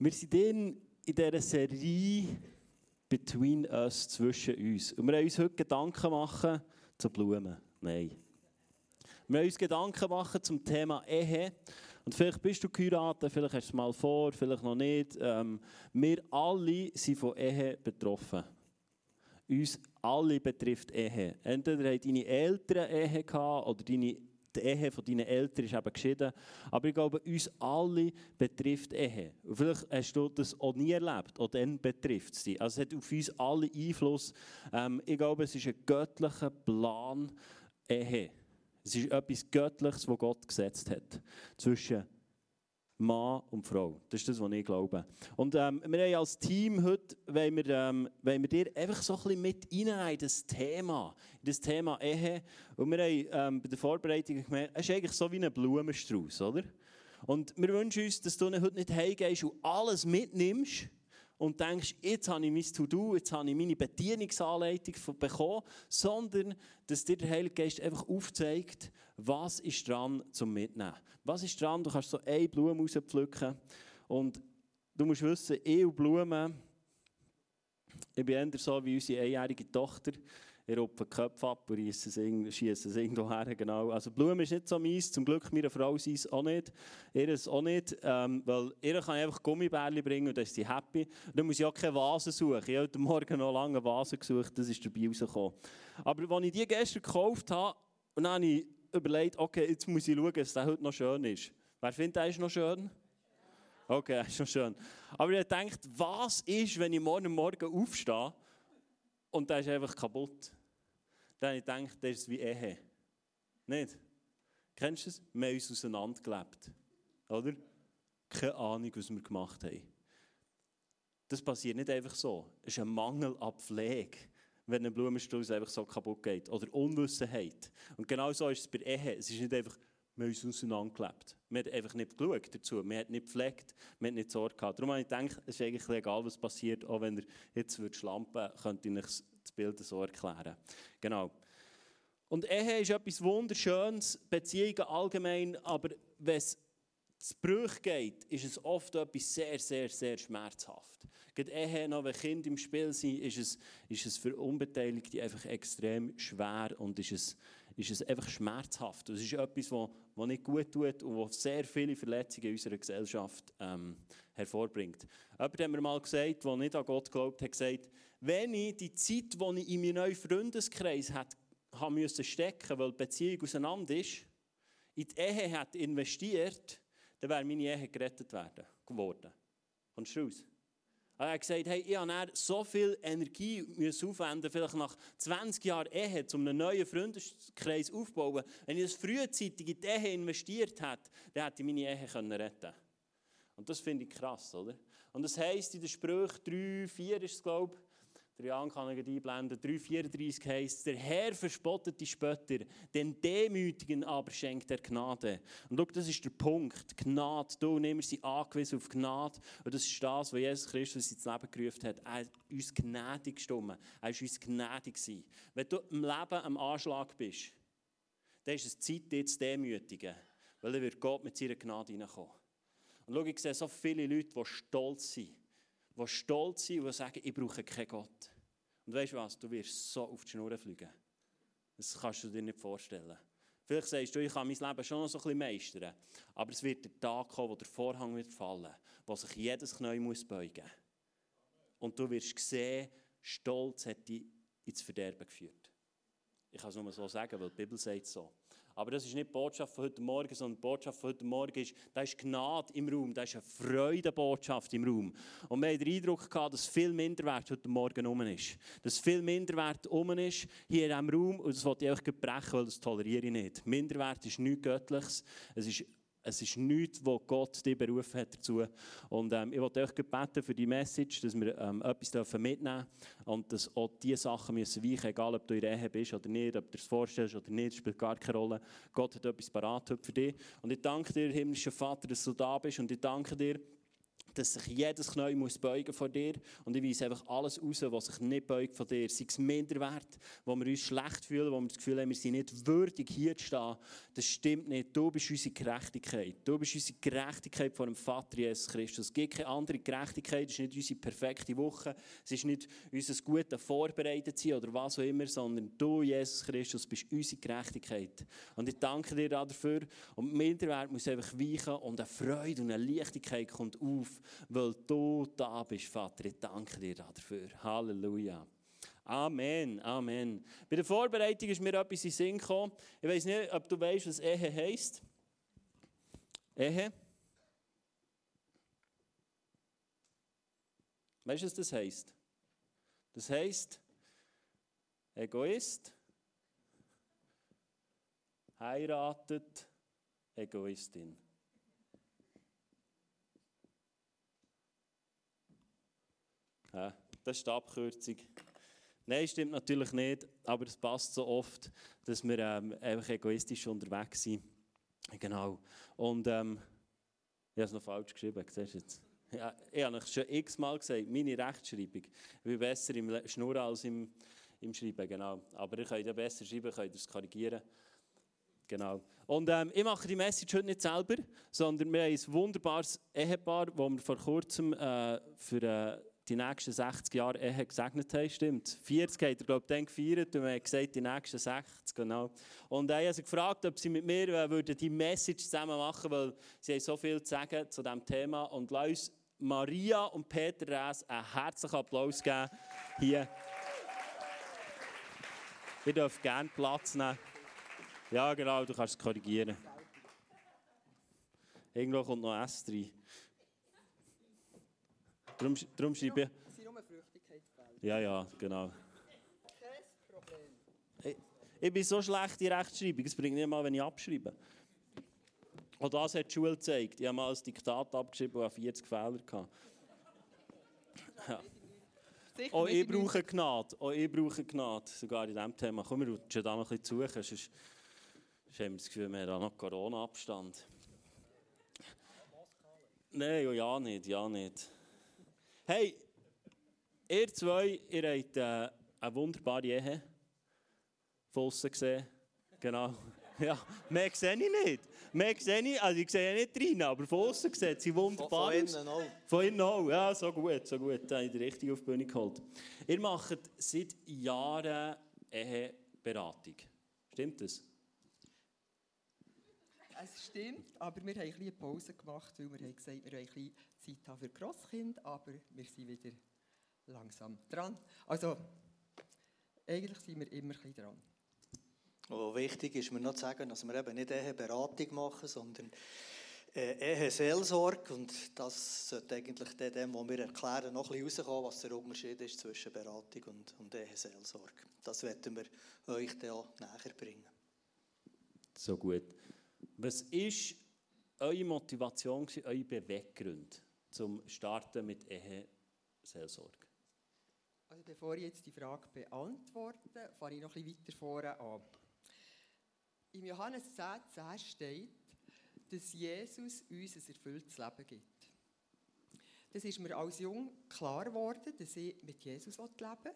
Wir sind in, dieser Serie Between Us, zwischen uns. Und wir haben uns heute Gedanken machen zu Blumen. Nein. Wir haben uns Gedanken machen zum Thema Ehe. Und vielleicht bist du geheiratet, vielleicht hast du es mal vor, vielleicht noch nicht. Ähm, wir alle sind von Ehe betroffen. Uns alle betrifft Ehe. Entweder haben deine Eltern Ehe gehabt oder deine die Ehe von deinen Eltern ist eben geschieden. Aber ich glaube, uns alle betrifft Ehe. Vielleicht hast du das auch nie erlebt, auch dann betrifft es dich. Also es hat auf uns alle Einfluss. Ähm, ich glaube, es ist ein göttlicher Plan Ehe. Es ist etwas Göttliches, was Gott gesetzt hat. Zwischen Mann und Frau. Das ist das, was ich glaube. Und ähm, wir haben als Team heute, wollen wir, ähm, wollen wir dir einfach so ein bisschen mit hinein in das Thema, in das Thema Ehe. Und wir haben ähm, bei der Vorbereitung gemerkt, es ist eigentlich so wie ein Blumenstrauß, oder? Und wir wünschen uns, dass du heute nicht heimgehst und alles mitnimmst, und denkst, jetzt habe ich mein To-Do, jetzt habe ich meine Bedienungsanleitung bekommen, sondern dass dir der Heilige Geist einfach aufzeigt, was ist dran zum Mitnehmen. Was ist dran? Du kannst so eine Blume rauspflücken und du musst wissen, ich und Blumen, ich bin eher so wie unsere einjährige Tochter, ich rupfe den Köpfe ab und schieße es irgendwo her. Genau. Also Blumen ist nicht so meins, zum Glück meine Frau es auch nicht. Ihr es auch nicht, ähm, weil ihr kann einfach Gummibärchen bringen und dann ist sie happy. Und dann muss ich auch keine Vase suchen. Ich habe heute Morgen noch lange Vase gesucht, das ist dabei rausgekommen. Aber als ich die gestern gekauft habe, und dann habe ich überlegt, okay, jetzt muss ich schauen, dass der heute noch schön ist. Wer findet, der ist noch schön? Okay, ist noch schön. Aber ich gedacht, was ist, wenn ich morgen Morgen aufstehe und der ist einfach kaputt? Dann habe ich gedacht, das ist wie Ehe. Nicht? Kennst du es? Wir haben uns auseinandergelebt. Oder? Keine Ahnung, was wir gemacht haben. Das passiert nicht einfach so. Es ist ein Mangel an Pflege, wenn ein Blumenstrauß einfach so kaputt geht. Oder Unwissenheit. Und genau so ist es bei Ehe. Es ist nicht einfach, wir haben uns auseinandergelebt. Wir haben einfach nicht geschaut dazu. Wir haben nicht gepflegt. Wir haben nicht Sorge gehabt. Darum habe ich gedacht, es ist eigentlich egal, was passiert. Auch wenn ihr jetzt schlampen würdet, könnte ich euch Bild so erklären. Genau. Und Ehe ist etwas Wunderschönes, Beziehungen allgemein, aber wenn es zu Bruch geht, ist es oft etwas sehr, sehr, sehr schmerzhaft. Gerade Ehe, noch wenn Kinder im Spiel sind, ist es, ist es für Unbeteiligte einfach extrem schwer und ist es, ist es einfach schmerzhaft. Es ist etwas, was nicht gut tut und was sehr viele Verletzungen in unserer Gesellschaft ähm, hervorbringt. Jemand hat mir mal gesagt, der nicht an Gott glaubt, hat gesagt, wenn ich die Zeit, die ich in meinen neuen Freundeskreis hat, haben müssen stecken, weil die Beziehung auseinander ist, in die Ehe hat investiert, dann wäre meine Ehe gerettet werden, geworden. Kommst du raus? Er hat gesagt, hey, ich habe so viel Energie aufwenden, vielleicht nach 20 Jahren Ehe, um einen neuen Freundeskreis aufzubauen. Wenn ich das frühzeitig in die Ehe investiert hätte, dann hätte ich meine Ehe retten können. Und das finde ich krass, oder? Und das heisst in der Sprüche 3, 4 ist es, glaube ich, der Jan kann ich einblenden. 3,34 heisst, der Herr verspottet die Spötter, den Demütigen aber schenkt er Gnade. Und schau, das ist der Punkt. Gnade. Du wir sind angewiesen auf Gnade. Und das ist das, was Jesus Christus ins Leben gerufen hat. Er ist uns gnädig gestimmt. Er ist uns gnädig gewesen. Wenn du im Leben am Anschlag bist, dann ist es Zeit, dich zu demütigen. Weil dann wird Gott mit seiner Gnade hineinkommen. Und schau, ich sehe so viele Leute, die stolz sind die stolz sind und sagen, ich brauche keinen Gott. Und weißt du was, du wirst so auf die Schnur fliegen. Das kannst du dir nicht vorstellen. Vielleicht sagst du, ich kann mein Leben schon noch so ein bisschen meistern. Aber es wird der Tag kommen, wo der Vorhang wird fallen, wo sich jedes Knie muss beugen muss. Und du wirst sehen, Stolz hat dich ins Verderben geführt. Ich kann es nur so sagen, weil die Bibel sagt so. Aber das ist nicht die Botschaft von heute Morgen, sondern die Botschaft von heute Morgen ist, da ist Gnade im Raum, da ist eine Freudebotschaft im Raum. Und wir haben den Eindruck gehabt, dass viel Minderwert heute Morgen um ist. Dass viel Minderwert um ist hier in diesem Raum und das wollte ich einfach brechen, weil das toleriere ich nicht. Minderwert ist nichts Göttliches. Es ist es ist nichts, wo Gott dich berufen hat dazu. Und ähm, ich wollte euch beten für die Message, dass wir ähm, etwas dürfen und dass auch diese Sachen müssen weichen, egal ob du in Ehe bist oder nicht, ob du das vorstellst oder nicht, spielt gar keine Rolle. Gott hat etwas parat für dich. Und ich danke dir, himmlischer Vater, dass du da bist und ich danke dir, dass sich jedes Knie muss beugen vor dir. Und ich weise einfach alles raus, was sich nicht beugt von dir. Sei es Minderwert, wo wir uns schlecht fühlen, wo wir das Gefühl haben, wir sind nicht würdig, hier zu stehen. Das stimmt nicht. Du bist unsere Gerechtigkeit. Du bist unsere Gerechtigkeit vor dem Vater Jesus Christus. Es gibt keine andere Gerechtigkeit. Es ist nicht unsere perfekte Woche. Es ist nicht unser gutes Vorbereitet sein oder was auch immer, sondern du, Jesus Christus, bist unsere Gerechtigkeit. Und ich danke dir dafür. Und Minderwert muss einfach weichen und eine Freude und eine Leichtigkeit kommt auf, weil du da bist, Vater. Ich danke dir dafür. Halleluja. Amen, Amen. Bei der Vorbereitung ist mir etwas in Sinn gekommen. Ich weiß nicht, ob du weißt, was Ehe heisst. Ehe. Weißt du, was das heisst? Das heisst, Egoist heiratet Egoistin. Ja, das ist die Abkürzung. Nein, stimmt natürlich nicht, aber es passt so oft, dass wir ähm, einfach egoistisch unterwegs sind. Genau. Und ähm, ich habe es noch falsch geschrieben, siehst du jetzt? Ja, ich habe es schon x-mal gesagt, meine Rechtschreibung. Ich besser im Schnurren als im, im Schreiben, genau. Aber ich kann ja besser schreiben, könnt ihr es korrigieren. Genau. Und ähm, ich mache die Message heute nicht selber, sondern wir haben ein wunderbares Ehepaar, das wir vor kurzem äh, für äh, die nächsten 60 Jahre Ehe gesegnet haben. Stimmt. 40 hat er, glaube ich, dann gefeiert und wir haben gesagt, die nächsten 60, genau. Und er hat sie gefragt, ob sie mit mir äh, würden die Message zusammen machen würden, weil sie haben so viel zu sagen zu diesem Thema. Und lass uns Maria und Peter Rees einen herzlichen Applaus geben. Hier. Wir dürfen gerne Platz nehmen. Ja, genau, du kannst es korrigieren. Irgendwo kommt noch S rein. Darum, darum schreibe ich. Es sind nur Flüchtigkeitsfälle. Ja, ja, genau. Kein Problem. Ich, ich bin so schlecht in Rechtschreibung, es bringt nicht mal, wenn ich abschreibe. Und das hat die Schule gezeigt. Ich habe mal ein Diktat abgeschrieben und hatte 40 Fehler. Gehabt. Ja. Sicher Auch nicht ich brauche Gnade. Auch ich brauche Gnade, sogar in diesem Thema. Komm, wir rutschen da noch ein bisschen suchen, sonst, haben wir das Gefühl, wir haben da noch Corona-Abstand. Nein, oh ja nicht, ja nicht. Hey, ihr zwei, ihr habt äh, eine wunderbare Ehe von gesehen. Genau. Ja, mehr sehe ich nicht. Mehr sehe ich, also ich sehe ja nicht rein, aber von außen sieht sie wunderbar Von aus. innen auch. Von innen auch, ja, so gut, so gut. Da habe ich die richtig auf die Bühne geholt. Ihr macht seit Jahren Eheberatung. Stimmt das? Es stimmt, aber wir haben ein bisschen eine Pause gemacht, weil wir haben gesagt, wir wollen ein bisschen Zeit haben für Grosskind, aber wir sind wieder langsam dran. Also, eigentlich sind wir immer ein bisschen dran. Und wichtig ist mir noch zu sagen, dass wir eben nicht Eheberatung machen, sondern äh, Eheseelsorge. Und das sollte eigentlich dem, was wir erklären, noch ein bisschen rauskommen, was der Unterschied ist zwischen Beratung und, und Eheseelsorge. Das werden wir euch dann auch näher bringen. So gut. Was war eure Motivation, eure Beweggrund zum Starten mit Eheseelsorge? Also bevor ich jetzt die Frage beantworte, fange ich noch ein bisschen weiter vorne an. Im Johannes 10, 10 steht, dass Jesus uns ein erfülltes Leben gibt. Das ist mir als Jung klar geworden, dass ich mit Jesus leben will.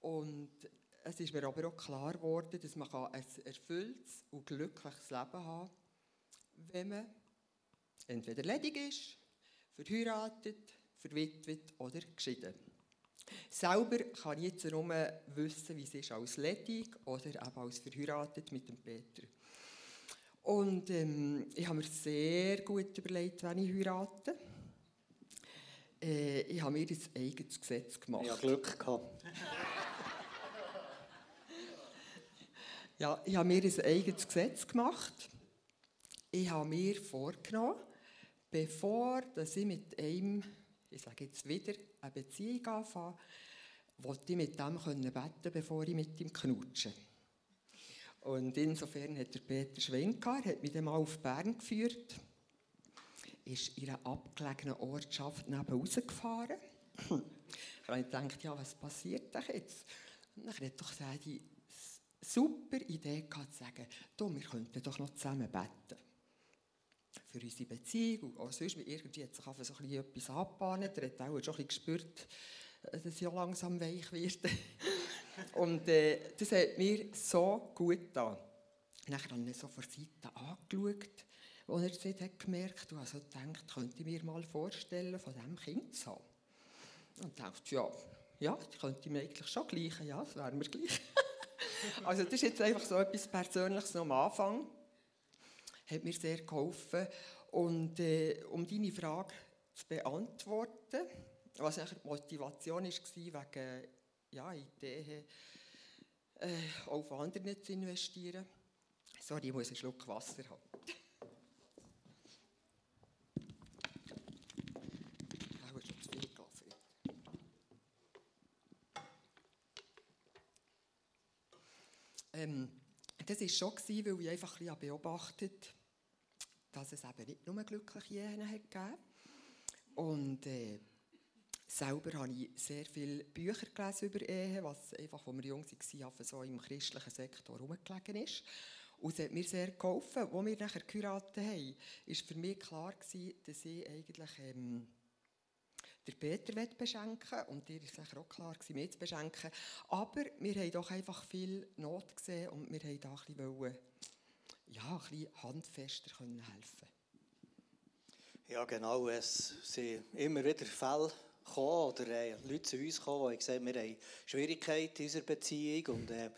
Und es ist mir aber auch klar geworden, dass man ein erfülltes und glückliches Leben haben kann, wenn man entweder ledig ist, verheiratet, verwitwet oder geschieden. Selber kann ich jetzt nur wissen, wie es ist als ledig oder eben als verheiratet mit dem Peter. Und ähm, ich habe mir sehr gut überlegt, wenn ich heirate. Äh, ich habe mir ein eigenes Gesetz gemacht. Ich habe Glück gehabt. Ja, ich habe mir ein eigenes Gesetz gemacht. Ich habe mir vorgenommen, bevor dass ich mit einem, ich sage jetzt wieder, eine Beziehung anfange, wollte ich mit dem können beten, bevor ich mit ihm knutsche. Und insofern hat der Peter Schwenkar hat mich dann mal auf Bern geführt, ist in einer abgelegenen Ortschaft neben rausgefahren. ich habe gedacht, ja, was passiert denn jetzt? Und dann hat doch die super Idee gehabt, zu sagen, du, wir könnten doch noch zusammen beten. für unsere Beziehung. Und sonst, irgendwie hat sich so ein bisschen etwas angebahnt. Er hat auch schon ein bisschen gespürt, dass ich langsam weich werde. Und äh, das hat mir so gut getan. Nachher habe ich so von Seite angeschaut, als er das hat gemerkt und also gedacht, könnte ich mir mal vorstellen, von diesem Kind zu haben. Und dachte, ja, ja, das könnte ich mir eigentlich schon gleich, ja, das wäre mir gleich. also das ist jetzt einfach so etwas Persönliches am Anfang. Hat mir sehr geholfen. Und äh, um deine Frage zu beantworten, was die Motivation war, wegen ja, Ideen äh, auf andere zu investieren. Sorry, ich muss einen Schluck Wasser haben. Ähm, das war schon, weil ich einfach ein bisschen beobachtet dass es eben nicht nur glückliche Ehen gegeben Und äh, selber habe ich sehr viele Bücher gelesen über Ehe, was einfach, als wir jung waren, so im christlichen Sektor herumgelegen ist. Und es hat mir sehr geholfen. Als wir nachher geheiratet haben, war für mich klar, gewesen, dass ich eigentlich ähm, den Peter beschenken und dir war sicher auch klar, gewesen, mich zu beschenken. Aber wir haben doch einfach viel Not gesehen und wir wollten da ein bisschen, ja, ein bisschen handfester helfen Ja, genau. Es sind immer wieder Fälle gekommen, oder äh, Leute zu uns gekommen, die gesagt haben, wir haben Schwierigkeiten in unserer Beziehung. Und, äh,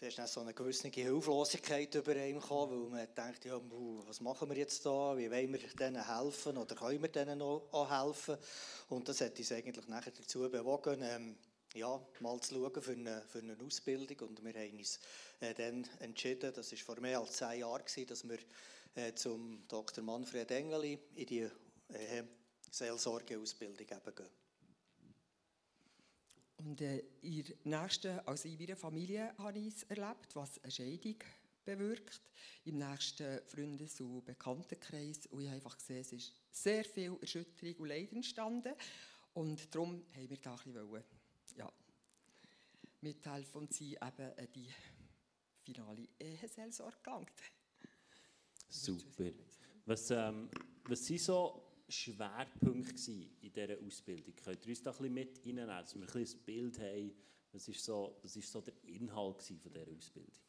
da ist dann so eine gewisse Hilflosigkeit über ihn gekommen, weil man denkt, ja, was machen wir jetzt da? Wie wollen wir denen helfen oder können wir denen auch helfen? Und das hat uns eigentlich nachher dazu bewogen, ähm, ja, mal zu schauen für eine, für eine Ausbildung. Und wir haben uns äh, dann entschieden, das war vor mehr als zehn Jahren, dass wir äh, zum Dr. Manfred Engeli in die äh, Seelsorgeausbildung eben gehen. Und äh, in, nächsten, also in meiner Familie habe ich es erlebt, was eine Scheidung bewirkt. Im nächsten Freundes- und Bekanntenkreis. Und ich habe einfach gesehen, es ist sehr viel Erschütterung und Leid entstanden. Und darum haben wir da ein bisschen ja, mithelfen und sie eben an die finale Eheseelsorge gelangt. Super. Was, ähm, was sind so Schwerpunkte in dieser Ausbildung? Könnt ihr uns da ein bisschen mit reinnehmen, dass wir ein, bisschen ein Bild haben, was ist so, was ist so der Inhalt von dieser Ausbildung?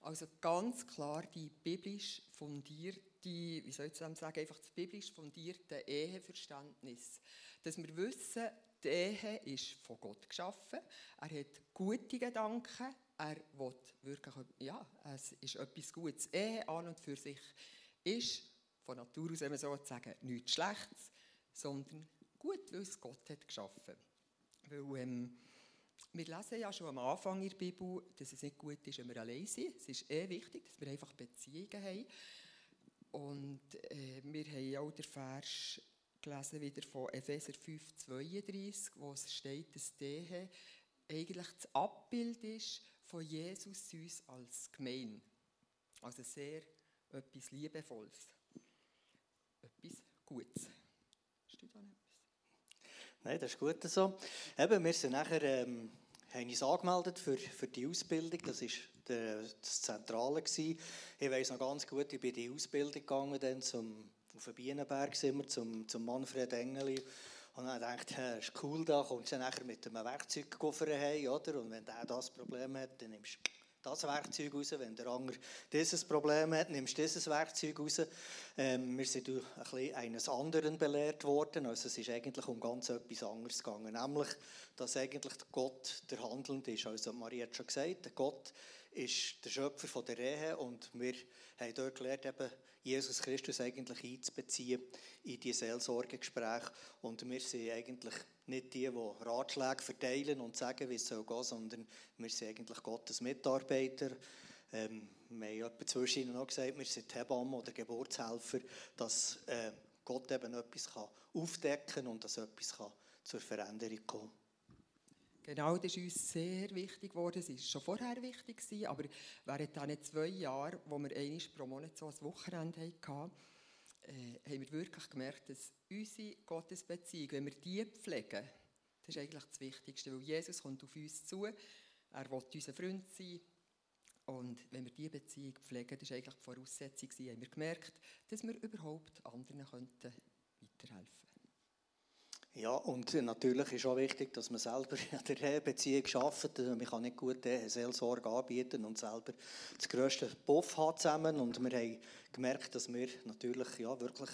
Also ganz klar die biblisch fundierte, wie soll ich sagen, einfach das biblisch fundierte Eheverständnis. Dass wir wissen, die Ehe ist von Gott geschaffen, er hat gute Gedanken, er will wirklich, ja, es ist etwas Gutes. Ehe an und für sich ist von Natur aus, wenn man so sagen, nichts Schlechtes, sondern gut, weil es Gott hat geschaffen. Weil, ähm, wir lesen ja schon am Anfang in der Bibel, dass es nicht gut ist, wenn wir allein sind. Es ist eh wichtig, dass wir einfach Beziehungen haben. Und äh, wir haben auch den Vers gelesen wieder von Epheser 5, 32, wo es steht, dass die eigentlich das Abbild ist von Jesus uns als Gemein. Also sehr etwas Liebevolles Hast du da etwas? Nein, das ist gut so. Eben, wir sind nachher, ähm, haben uns angemeldet für, für die Ausbildung. Das war das Zentrale. Gewesen. Ich weiß noch ganz gut, ich bin in die Ausbildung gegangen, dann zum, auf den Bienenberg sind wir, zum, zum Manfred Engeli. Und dann ich, das ist cool, da kommst du nachher mit einem Werkzeugkoffer heim, oder? Und wenn der das Problem hat, dann nimmst du das Werkzeug raus. Wenn der andere dieses Problem hat, nimmst du dieses Werkzeug raus. Ähm, wir sind ein bisschen eines anderen belehrt worden. Also es ist eigentlich um ganz etwas anderes gegangen. Nämlich, dass eigentlich Gott der Handelnde ist. Also Maria hat schon gesagt, Gott ist der Schöpfer von der Ehe und wir haben dort gelernt, eben Jesus Christus eigentlich einzubeziehen in die Seelsorgegespräche. Und wir sind eigentlich nicht die, die Ratschläge verteilen und sagen, wie es soll gehen, sondern wir sind eigentlich Gottes Mitarbeiter. Ähm, wir haben zwischen auch gesagt, wir sind Hebammen oder Geburtshelfer, dass äh, Gott eben etwas kann aufdecken kann und dass etwas kann zur Veränderung kommen Genau, das ist uns sehr wichtig geworden. Es war schon vorher wichtig, aber während diesen zwei Jahren, wo wir einmal pro Monat so ein Wochenende hatten, äh, haben wir wirklich gemerkt, dass unsere Gottesbeziehung, wenn wir die pflegen, das ist eigentlich das Wichtigste, weil Jesus kommt auf uns zu, er will unser Freund sein Und wenn wir diese Beziehung pflegen, das war eigentlich die Voraussetzung, haben wir gemerkt, dass wir überhaupt anderen könnten weiterhelfen ja, und natürlich ist auch wichtig, dass man selber an der Ehebeziehung arbeitet. Man kann nicht gut Seelsorge anbieten und selber das grösste Puff haben zusammen. Und wir haben gemerkt, dass wir natürlich ja, wirklich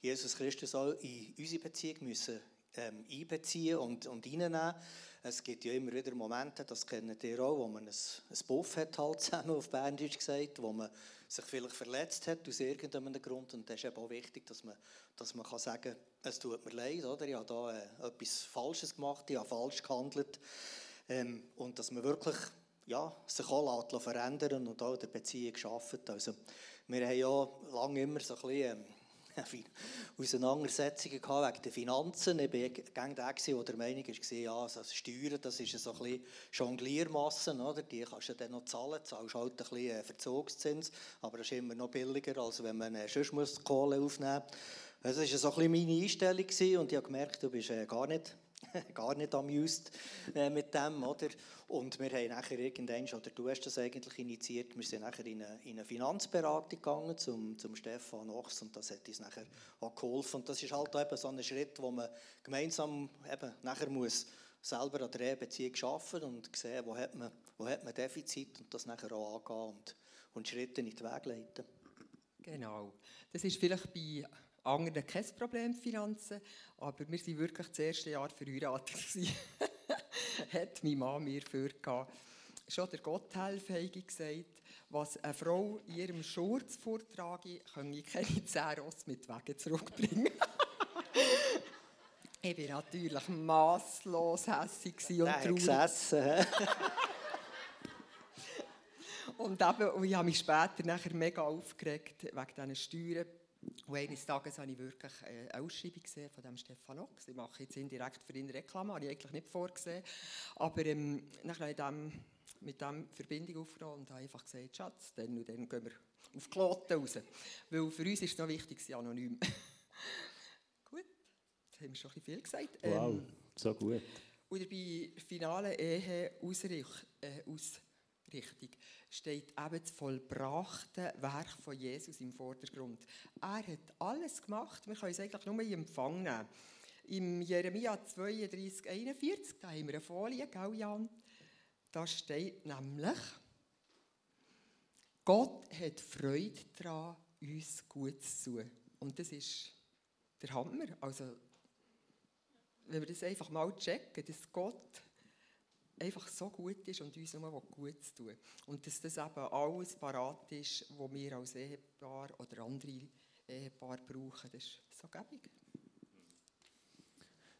Jesus Christus auch in unsere Beziehung müssen, ähm, einbeziehen und, und reinnehmen Es gibt ja immer wieder Momente, das kennt ihr auch, wo man ein, ein Puff hat, halt zusammen auf Berndeutsch gesagt, wo man sich vielleicht verletzt hat aus irgendeinem Grund. Und das ist eben auch wichtig, dass man, dass man kann sagen kann, es tut mir leid, oder? ich habe da äh, etwas Falsches gemacht, ich habe falsch gehandelt. Ähm, und dass man wirklich ja, sich auch verändern und auch in der Beziehung arbeitet. Also, wir haben ja lange immer so ein bisschen... Ähm, Auseinandersetzungen wegen der Finanzen. Ich war der, der der Meinung war, ja, also Steuern das ist so ein Jongliermassen. Die kannst du dann noch zahlen, zahlst halt ein bisschen äh, Verzugszins, aber das ist immer noch billiger, als wenn man äh, sonst Kohle aufnehmen muss. Das war so ein bisschen meine Einstellung und ich habe gemerkt, du bist äh, gar nicht gar nicht amused äh, mit dem, oder? Und wir haben nachher irgendwann, oder du hast das eigentlich initiiert, wir sind nachher in eine, in eine Finanzberatung gegangen zum, zum Stefan Ochs und das hat uns nachher auch geholfen. Und das ist halt eben so ein Schritt, wo man gemeinsam eben nachher muss selber an der Ehebeziehung arbeiten und sehen, wo hat man, wo hat man Defizit und das nachher auch angehen und, und Schritte in den Weg leiten. Genau. Das ist vielleicht bei anderen kein Problem, Finanzen. Aber wir waren wirklich das erste Jahr verheiratet. hat meine Mann mir vorgegeben. Schon der Gotthelf hat gesagt, was eine Frau in ihrem Schurz vortrage, könne keine zehn Ross mit Wegen zurückbringen. ich war natürlich masslos hässig und traurig. Gesessen, und eben, und ich habe mich später nachher mega aufgeregt wegen diesen Steuern und eines Tages habe ich wirklich äh, eine Ausschreibung gesehen von dem Stefan Ox. Ich mache jetzt indirekt für ihn Reklame, habe ich eigentlich nicht vorgesehen. Aber ähm, dann habe ich dem, mit dem Verbindung aufgenommen und habe einfach gesagt, Schatz, dann und dann gehen wir auf Kloten raus. Weil für uns ist es noch wichtig, sie anonym. gut, jetzt haben wir schon ein bisschen viel gesagt. Wow, ähm, so gut. Oder bei finalen Ehe Ausricht, äh, aus Richtung, steht eben das vollbrachte Werk von Jesus im Vordergrund. Er hat alles gemacht, wir können es eigentlich nur in Empfang nehmen. Im Jeremia 32, 41, da haben wir eine Folie, gell Jan? Da steht nämlich, Gott hat Freude daran, uns gut zu tun. Und das ist der Hammer. Also, wenn wir das einfach mal checken, dass Gott einfach so gut ist und uns nur gut zu tun. Und dass das eben alles parat ist, was wir als Ehepaar oder andere Ehepaar brauchen, das ist so gäbig.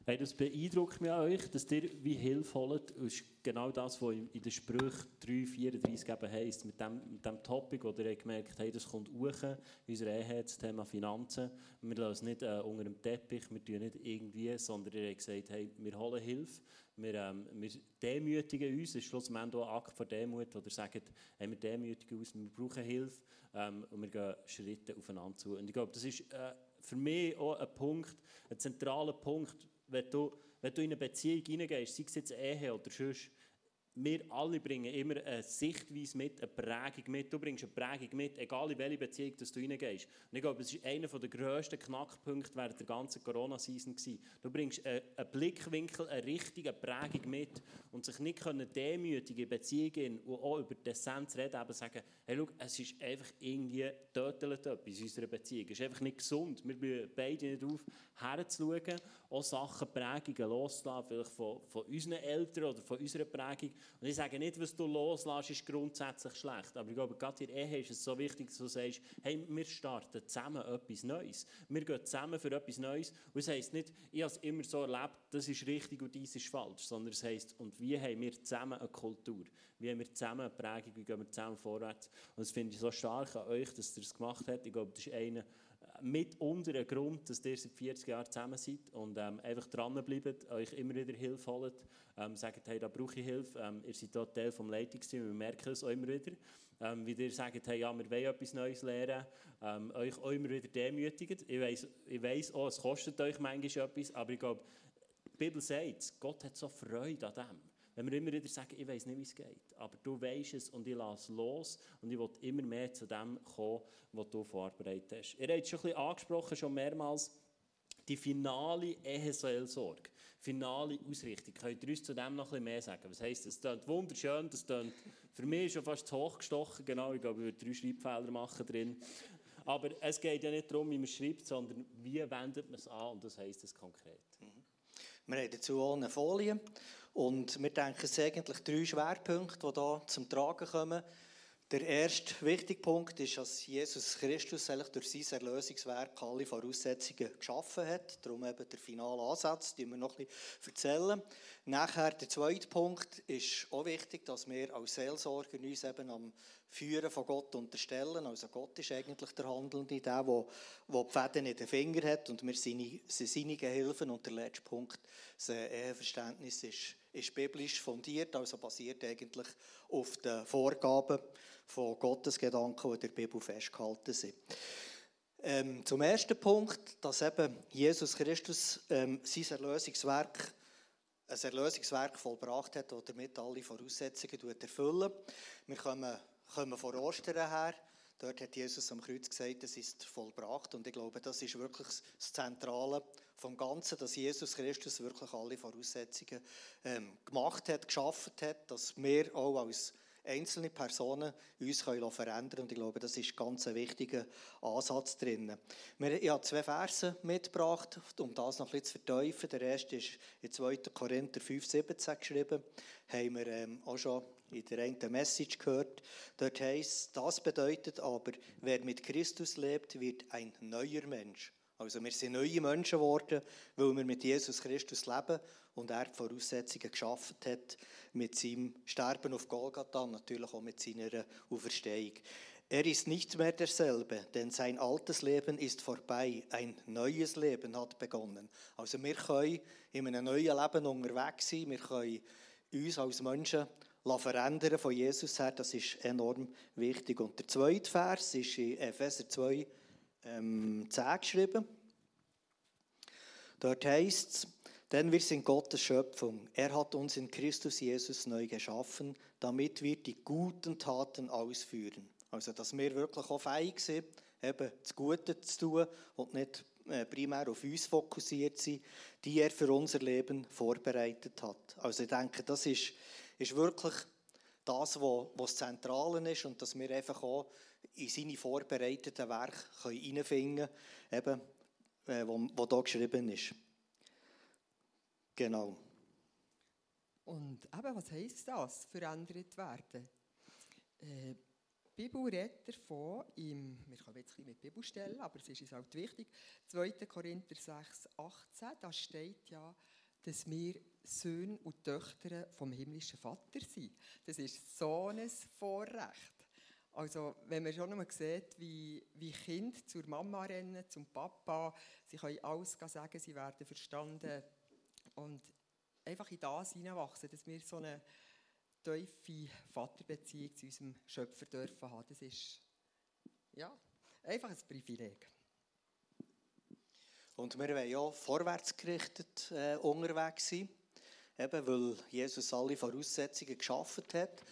Hey, das beeindruckt mich an euch, dass ihr wie Hilfe holt. Das ist genau das, was in den Sprüchen 3, 34 eben heisst. Mit dem, mit dem Topic, wo ihr gemerkt habt, das kommt hoch in unserer Ehe, das Thema Finanzen. Wir lassen es nicht äh, unter dem Teppich, wir tun nicht irgendwie, sondern ihr habt gesagt, hey, wir holen Hilfe. Wir, ähm, wir demütigen uns. Es ist schlussendlich auch ein Akt von Demut, wo ihr sagt, hey, wir demütigen uns, wir brauchen Hilfe ähm, und wir gehen Schritte aufeinander zu. Und ich glaube, das ist äh, für mich auch ein Punkt, ein zentraler Punkt, wenn du, wenn du in eine Beziehung hineingehst, sei es jetzt Ehe oder sonst, wir alle bringen immer eine Sichtweise mit, eine Prägung mit. Du bringst eine Prägung mit, egal in welche Beziehung dass du hineingehst. Und ich glaube, es war einer der grössten Knackpunkte während der ganzen Corona-Season. Du bringst einen Blickwinkel, eine richtige Prägung mit und sich nicht können demütigen in Beziehungen und auch über die Essenz reden, aber sagen, hey, schau, es ist einfach irgendwie tötelt etwas in unserer Beziehung. Es ist einfach nicht gesund. Wir müssen beide nicht auf, herzuschauen, auch Sachen, Prägungen loszulassen, vielleicht von, von unseren Eltern oder von unserer Prägung und ich sage nicht, was du loslässt, ist grundsätzlich schlecht. Aber ich glaube, gerade in der Ehe ist es so wichtig, dass du sagst, hey, wir starten zusammen etwas Neues. Wir gehen zusammen für etwas Neues. Und es heisst nicht, ich habe es immer so erlebt, das ist richtig und dies ist falsch. Sondern es heisst, und wie haben wir zusammen eine Kultur? Wie haben wir zusammen eine Prägung? Wie gehen wir zusammen vorwärts? Und das finde ich so stark an euch, dass ihr es gemacht habt. Ich glaube, das ist einer mitunter ein Grund, dass ihr seit 40 Jahren zusammen seid und ähm, einfach dranbleibt, euch immer wieder Hilfe holt, ähm, sagt, hey, da brauche ich Hilfe. Ähm, ihr seid dort Teil des Leitungsteams, wir merken es auch immer wieder. Ähm, wie ihr sagt, hey, ja, wir wollen etwas Neues lernen, ähm, euch immer wieder demütigt. Ich weiss, ich weiss es kostet euch manchmal etwas, aber ich glaube, die Bibel sagt, Gott hat so Freude an dem Wenn wir immer wieder sagen, ich weiß nicht, wie es geht, aber du weißt es und ich lasse los und ich will immer mehr zu dem kommen, was du vorbereitet hast. Ihr habt es schon ein bisschen angesprochen, schon mehrmals, die finale Eheseelsorge, finale Ausrichtung. Könnt ihr uns zu dem noch ein bisschen mehr sagen? Was heisst das? Das klingt wunderschön, das klingt für mich schon fast zu hoch gestochen. Genau, ich glaube, ich würde drei Schreibfehler machen drin. Aber es geht ja nicht darum, wie man es schreibt, sondern wie wendet man es an und das heisst es konkret. Mhm. Wir haben dazu auch eine Folie und wir denken, es sind eigentlich drei Schwerpunkte, die hier zum Tragen kommen. Der erste wichtige Punkt ist, dass Jesus Christus eigentlich durch sein Erlösungswerk alle Voraussetzungen geschaffen hat. Darum eben der finale Ansatz, den wir noch ein bisschen erzählen. Nachher der zweite Punkt ist auch wichtig, dass wir als Seelsorger uns eben am Führen von Gott unterstellen. Also Gott ist eigentlich der Handelnde, der, der, die Fäden in den Fingern hat und wir sind seine Gehilfen. Und der letzte Punkt, das Eheverständnis ist, ist biblisch fundiert, also basiert eigentlich auf den Vorgaben von Gottes Gedanken, die in der Bibel festgehalten sind. Ähm, zum ersten Punkt, dass eben Jesus Christus ähm, sein Erlösungswerk, ein Erlösungswerk vollbracht hat, das damit alle Voraussetzungen erfüllen. Wir kommen, kommen von Ostern her. Dort hat Jesus am Kreuz gesagt, es ist vollbracht. Und ich glaube, das ist wirklich das Zentrale vom Ganzen, dass Jesus Christus wirklich alle Voraussetzungen ähm, gemacht hat, geschaffen hat, dass wir auch als einzelne Personen uns können verändern können. Und ich glaube, das ist ganz ein wichtiger Ansatz drin. Ich habe zwei Verse mitgebracht, um das noch ein bisschen zu verteufeln. Der erste ist in 2. Korinther 5, 17 geschrieben. Haben wir ähm, auch schon in der einen Message gehört. Dort heißt das bedeutet aber, wer mit Christus lebt, wird ein neuer Mensch. Also wir sind neue Menschen geworden, weil wir mit Jesus Christus leben und er die Voraussetzungen geschaffen hat mit seinem Sterben auf Golgatha und natürlich auch mit seiner Auferstehung. Er ist nicht mehr derselbe, denn sein altes Leben ist vorbei. Ein neues Leben hat begonnen. Also wir können in einem neuen Leben unterwegs sein. Wir können uns als Menschen verändern von Jesus her. Das ist enorm wichtig. Und der zweite Vers ist in Epheser 2, ähm, 10 geschrieben. Dort heißt es, denn wir sind Gottes Schöpfung. Er hat uns in Christus Jesus neu geschaffen, damit wir die guten Taten ausführen. Also, dass wir wirklich auch fähig sind, eben das Gute zu tun und nicht äh, primär auf uns fokussiert sind, die er für unser Leben vorbereitet hat. Also ich denke, das ist, ist wirklich das, was das Zentrale ist und dass wir einfach auch in seine vorbereiteten Werke hineinfinden können, eben, äh, wo, da geschrieben ist. Genau. Und eben, was heisst das, verändert werden? Äh, die Bibel redet davon, im, wir können jetzt ein mit Bibel stellen, aber es ist uns halt wichtig, 2. Korinther 6, 18, da steht ja, dass wir Söhne und Töchter vom himmlischen Vater sind. Das ist so ein Vorrecht. Also, wenn man schon einmal sieht, wie, wie Kinder zur Mama rennen, zum Papa, sie können alles sagen, sie werden verstanden, und einfach in das hineinwachsen, dass wir so eine tiefe Vaterbeziehung zu unserem Schöpfer dürfen haben, das ist ja, einfach ein Privileg. Und wir wollen ja vorwärtsgerichtet äh, unterwegs sein, eben weil Jesus alle Voraussetzungen geschaffen hat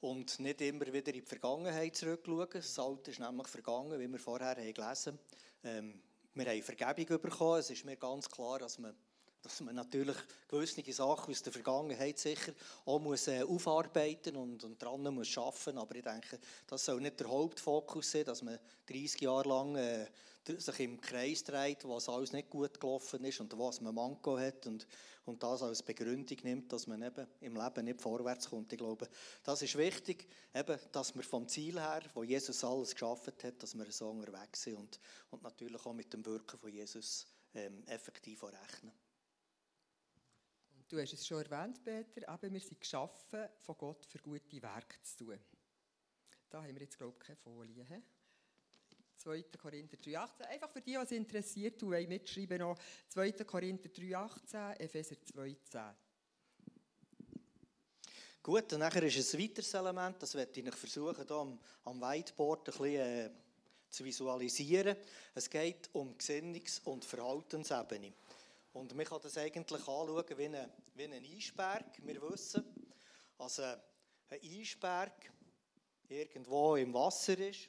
und nicht immer wieder in die Vergangenheit zurückschauen. Das Alte ist nämlich vergangen, wie wir vorher haben gelesen haben. Ähm, wir haben Vergebung bekommen. Es ist mir ganz klar, dass man dass man natürlich gewisse Sachen aus der Vergangenheit sicher auch muss, äh, aufarbeiten und, und dran muss arbeiten Aber ich denke, das soll nicht der Hauptfokus sein, dass man 30 Jahre lang äh, sich im Kreis dreht, was alles nicht gut gelaufen ist und was man Manko hat und, und das als Begründung nimmt, dass man eben im Leben nicht vorwärts kommt. Ich glaube, das ist wichtig, eben, dass wir vom Ziel her, wo Jesus alles geschaffen hat, dass wir so unterwegs sind und, und natürlich auch mit dem Wirken von Jesus ähm, effektiv rechnen. Du hast es schon erwähnt, Peter, aber wir sind geschaffen, von Gott für gute Werke zu tun. Da haben wir jetzt, glaube ich, keine Folie. He? 2. Korinther 3,18. Einfach für die, es interessiert, du mitschreiben noch 2. Korinther 3,18, Epheser 2,10. Gut, und nachher ist ein weiteres Element, das werde ich versuchen, hier am, am Whiteboard ein bisschen äh, zu visualisieren. Es geht um Gesinnungs- und Verhaltensebene. Und man kann das eigentlich anschauen wie ein, wie ein Eisberg. Wir wissen, also ein Eisberg irgendwo im Wasser ist.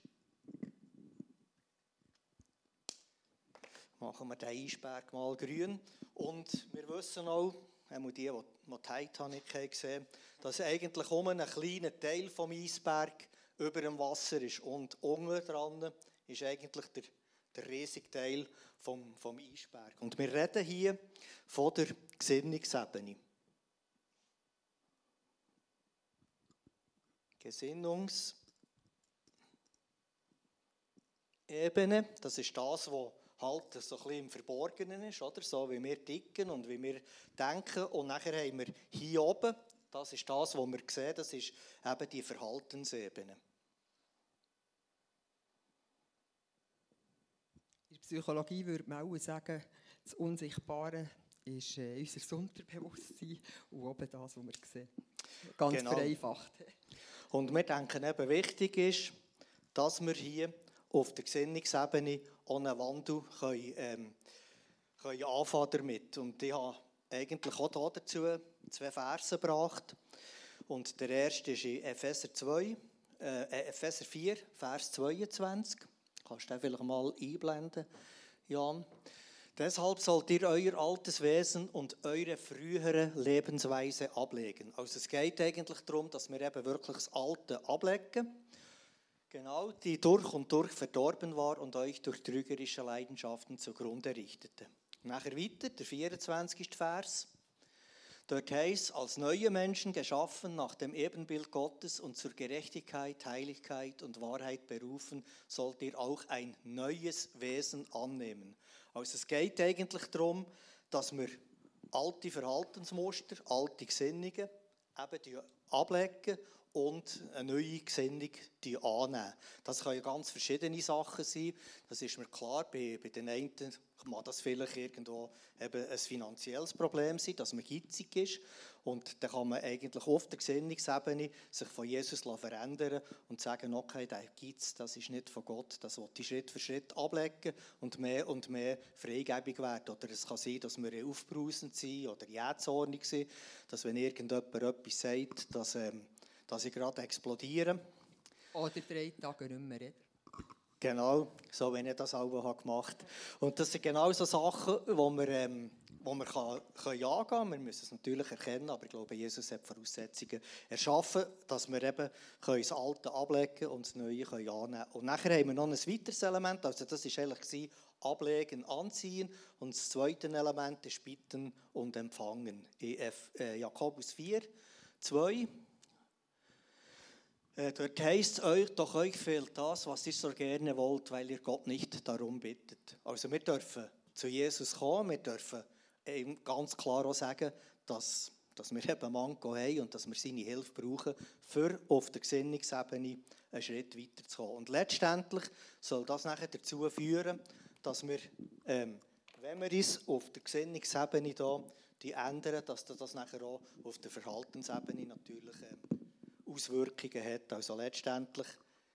Machen wir den Eisberg mal grün. Und wir wissen auch, einmal die, die Titanic gesehen dass eigentlich um einen kleinen Teil vom Eisberg über dem Wasser ist. Und unten dran ist eigentlich der der riesige Teil vom, vom Eisberg. Und wir reden hier von der Gesinnungsebene. Gesinnungsebene, das ist das, was halt so ein bisschen im Verborgenen ist, oder? so wie wir ticken und wie wir denken. Und nachher haben wir hier oben, das ist das, was wir sehen, das ist eben die Verhaltensebene. Psychologie würde man auch sagen, das Unsichtbare ist äh, unser Unterbewusstsein und oben das, was wir sehen. Ganz genau. vereinfacht. Und wir denken eben, wichtig ist, dass wir hier auf der Gesinnungsebene ohne Wandel können, ähm, können anfangen damit. Und ich habe eigentlich auch dazu zwei Verse gebracht. Und der erste ist in Epheser 2, äh, Epheser 4, Vers 22. Kannst du den vielleicht mal einblenden, Jan? Deshalb sollt ihr euer altes Wesen und eure frühere Lebensweise ablegen. Also es geht eigentlich darum, dass wir eben wirklich das Alte ablegen. Genau, die durch und durch verdorben war und euch durch trügerische Leidenschaften zugrunde richtete. Nachher weiter, der 24. Vers. Dort heißt, als neue Menschen geschaffen nach dem Ebenbild Gottes und zur Gerechtigkeit, Heiligkeit und Wahrheit berufen, sollt ihr auch ein neues Wesen annehmen. Also es geht eigentlich darum, dass wir alte Verhaltensmuster, alte Gesinnungen eben ablegen und eine neue Gesinnung annehmen. Das können ganz verschiedene Sachen sein. Das ist mir klar. Bei, bei den einen kann das vielleicht irgendwo eben ein finanzielles Problem sein, dass man gitzig ist. Und dann kann man eigentlich auf der Gesinnungsebene sich von Jesus verändern und sagen, okay, der Geiz, das ist nicht von Gott, das will ich Schritt für Schritt ablegen und mehr und mehr freigebig werden. Oder es kann sein, dass wir aufbrausend sind oder jähzornig sind, dass wenn irgendjemand etwas sagt, dass... Ähm, dass ich gerade explodiere. Oder drei Tage nicht mehr reden. Genau, so wie ich das auch gemacht habe. Und das sind genau so Sachen, wo wir, ähm, wo wir kann, können angehen können. Wir müssen es natürlich erkennen, aber ich glaube, Jesus hat Voraussetzungen erschaffen, dass wir eben können das Alte ablegen und das Neue können annehmen können. Und nachher haben wir noch ein weiteres Element, also das war eigentlich ablegen, anziehen. Und das zweite Element ist bitten und empfangen. In äh, Jakobus 4, 2 äh, dort heißt euch, doch euch fehlt das, was ihr so gerne wollt, weil ihr Gott nicht darum bittet. Also wir dürfen zu Jesus kommen, wir dürfen ihm ganz klar auch sagen, dass, dass wir eben Manko haben und dass wir seine Hilfe brauchen, für auf der Gesinnungsebene einen Schritt weiterzukommen. Und letztendlich soll das nachher dazu führen, dass wir, ähm, wenn wir uns auf der Gesinnungsebene da, die ändern, dass das nachher auch auf der Verhaltensebene natürlich ähm, Auswirkungen hat. Also letztendlich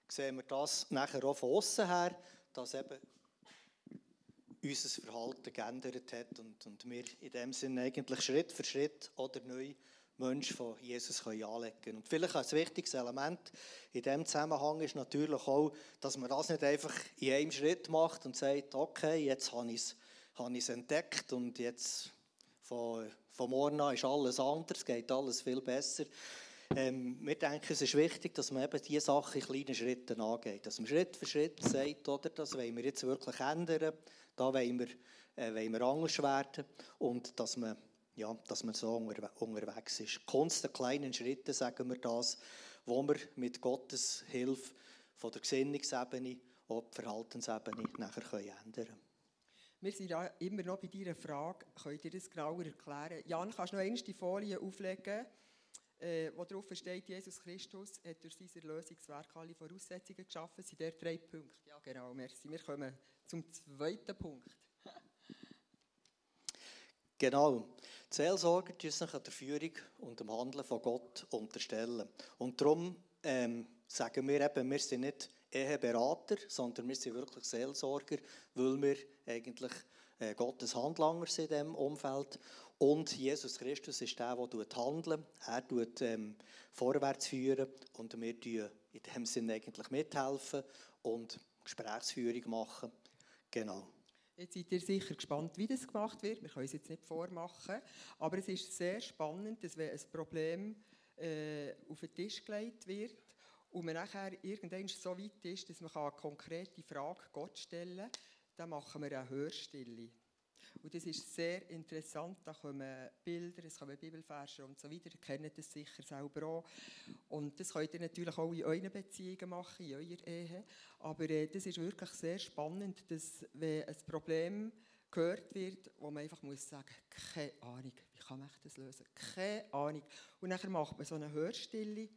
sehen wir das nachher auch von außen her, dass eben unser Verhalten geändert hat und, und wir in dem Sinne eigentlich Schritt für Schritt oder neu Menschen von Jesus können anlegen. Und vielleicht ein wichtiges Element in diesem Zusammenhang ist natürlich auch, dass man das nicht einfach in einem Schritt macht und sagt, okay, jetzt habe ich es, habe ich es entdeckt und jetzt von, von morgen an ist alles anders, geht alles viel besser. Ähm, wir denken, es ist wichtig, dass man eben diese Sachen in kleinen Schritten angeht. Dass man Schritt für Schritt sagt, oder, das wollen wir jetzt wirklich ändern, da wollen wir, äh, wollen wir anders werden und dass man, ja, dass man so unter, unterwegs ist. Kunst der kleinen Schritte, sagen wir das, wo wir mit Gottes Hilfe von der Gesinnungsebene und der Verhaltensebene nachher können ändern können. Wir sind ja immer noch bei dieser Frage, könnt ihr das genauer erklären? Jan, kannst du noch einmal die Folie auflegen? Äh, wo drauf steht, Jesus Christus hat durch sein Erlösungswerk alle Voraussetzungen geschaffen, sind der drei Punkte. Ja, genau, merci. Wir kommen zum zweiten Punkt. Genau. Die Seelsorger müssen sich an der Führung und dem Handeln von Gott unterstellen. Und darum ähm, sagen wir eben, wir sind nicht Eheberater, sondern wir sind wirklich Seelsorger, weil wir eigentlich äh, Gottes Handlanger sind in diesem Umfeld. Und Jesus Christus ist der, der handelt. Er tut ähm, vorwärts führen und wir tun in dem Sinne eigentlich mithelfen und Gesprächsführung machen. Genau. Jetzt seid ihr sicher gespannt, wie das gemacht wird. Wir können es jetzt nicht vormachen. Aber es ist sehr spannend, dass wenn ein Problem äh, auf den Tisch gelegt wird und man nachher irgendwann so weit ist, dass man eine konkrete Frage Gott stellen kann, dann machen wir eine Hörstille. Und das ist sehr interessant. Da kommen Bilder, es kommen Bibelverse und so weiter. Ihr kennt das sicher selber auch. Und das könnt ihr natürlich auch in euren Beziehungen machen, in eurer Ehe. Aber äh, das ist wirklich sehr spannend, dass wenn ein Problem gehört wird, wo man einfach muss sagen, keine Ahnung, wie kann man das lösen? Keine Ahnung. Und dann macht man so eine Hörstille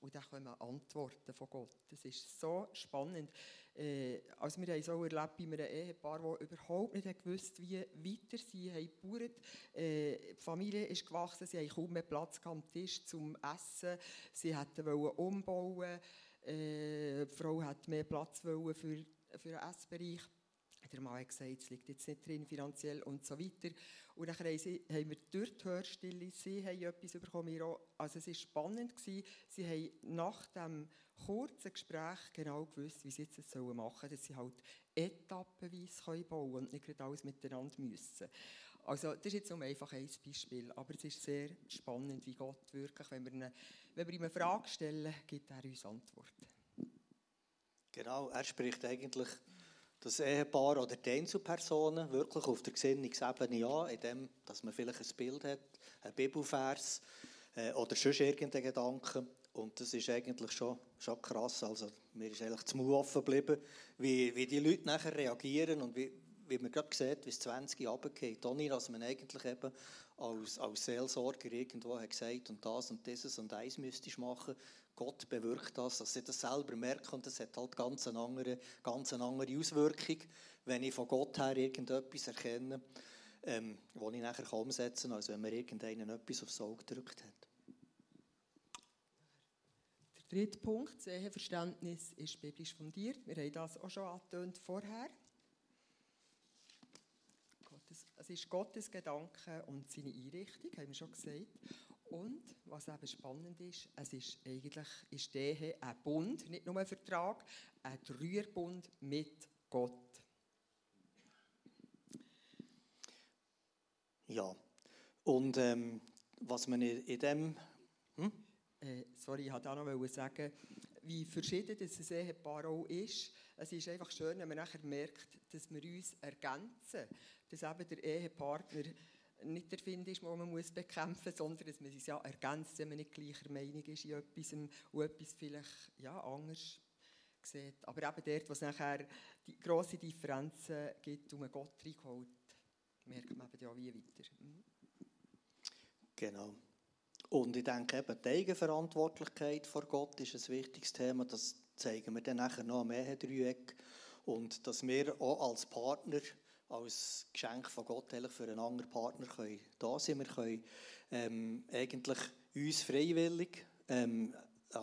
und dann kommen Antworten von Gott. Das ist so spannend. Äh, also wir haben es auch erlebt bei einem Ehepaar, das überhaupt nicht gewusst wie weiter sie haben gebaut. Äh, die Familie ist gewachsen, sie haben kaum mehr Platz am Tisch zum Essen. Sie wollten umbauen. Äh, die Frau hat mehr Platz für, für den Essbereich der Mann hat gesagt, es liegt jetzt nicht drin, finanziell und so weiter. Und dann haben, sie, haben wir durch die Hörstille, sie haben etwas bekommen, also es war spannend, gewesen. sie haben nach dem kurzen Gespräch genau gewusst, wie sie jetzt machen sollen, dass sie halt etappenweise bauen können und nicht alles miteinander müssen. Also das ist jetzt nur einfach ein Beispiel, aber es ist sehr spannend, wie Gott wirklich, wenn wir, eine, wenn wir ihm eine Frage stellen, gibt er uns Antworten. Genau, er spricht eigentlich das Ehepaar oder die Einzelpersonen wirklich auf der Gesinnungsebene an, indem dass man vielleicht ein Bild hat, ein Bibelvers äh, oder sonst irgendeinen Gedanken. Und das ist eigentlich schon, schon krass. Also, mir ist eigentlich zu Mund offen geblieben, wie, wie die Leute nachher reagieren und wie, wie man gerade sieht, wie es 20 runtergeht. Ohne, dass man eigentlich eben als, als Seelsorger irgendwo hat gesagt und das und dieses und eins müsstest machen. Gott bewirkt das, dass sie das selber merken und das hat halt ganz eine andere, ganz eine andere Auswirkung, wenn ich von Gott her irgendetwas erkenne, ähm, das ich nachher umsetzen kann, als wenn mir irgendeinen etwas aufs Auge gedrückt hat. Der dritte Punkt, Sehenverständnis, ist biblisch fundiert. Wir haben das auch schon angetönt vorher. Es ist Gottes Gedanke und seine Einrichtung, haben wir schon gesagt. Und was eben spannend ist, es ist eigentlich ist die Ehe ein Bund, nicht nur ein Vertrag, ein Dreierbund mit Gott. Ja, und ähm, was man in dem... Hm? Äh, sorry, ich wollte auch noch sagen, wie verschieden das Ehepaar auch ist. Es ist einfach schön, wenn man nachher merkt, dass wir uns ergänzen. Dass eben der Ehepartner nicht der Find ist, den man muss bekämpfen muss, sondern dass man sich ja ergänzt, wenn man nicht gleicher Meinung ist in etwas und etwas vielleicht ja, anders sieht. Aber eben dort, wo es nachher die grosse Differenzen gibt und man Gott reinholt, merkt man eben ja wie weiter. Mhm. Genau. Und ich denke eben, die Eigenverantwortlichkeit vor Gott ist ein wichtiges Thema. Das zeigen wir dann nachher noch am Ehe-Dreieck. Und dass wir auch als Partner, als Geschenk von Gott für einen anderen Partner können da sind. Wir können ähm, eigentlich uns freiwillig ähm, äh,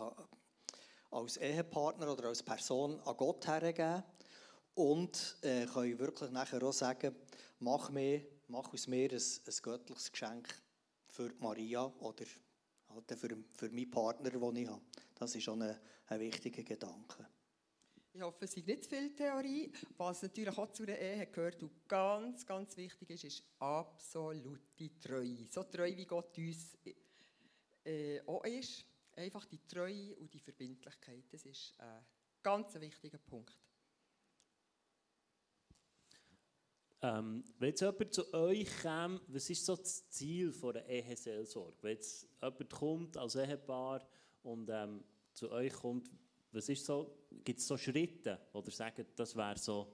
als Ehepartner oder als Person an Gott hergeben und äh, können wirklich nachher auch sagen, mach, mir, mach aus mir ein, ein göttliches Geschenk für Maria oder halt für, für meinen Partner, den ich habe. Das ist schon ein, ein wichtiger Gedanke. Ich hoffe, es ist nicht viel Theorie. Was natürlich auch zu der Ehe gehört und ganz, ganz wichtig ist, ist absolute Treue. So treu, wie Gott uns äh, auch ist. Einfach die Treue und die Verbindlichkeit. Das ist ein ganz wichtiger Punkt. Ähm, wenn jetzt jemand zu euch kommt, was ist so das Ziel der Eheseelsorge? Wenn jetzt jemand kommt als Ehepaar und ähm, zu euch kommt, so, gibt es so Schritte, ihr sagt, das wäre so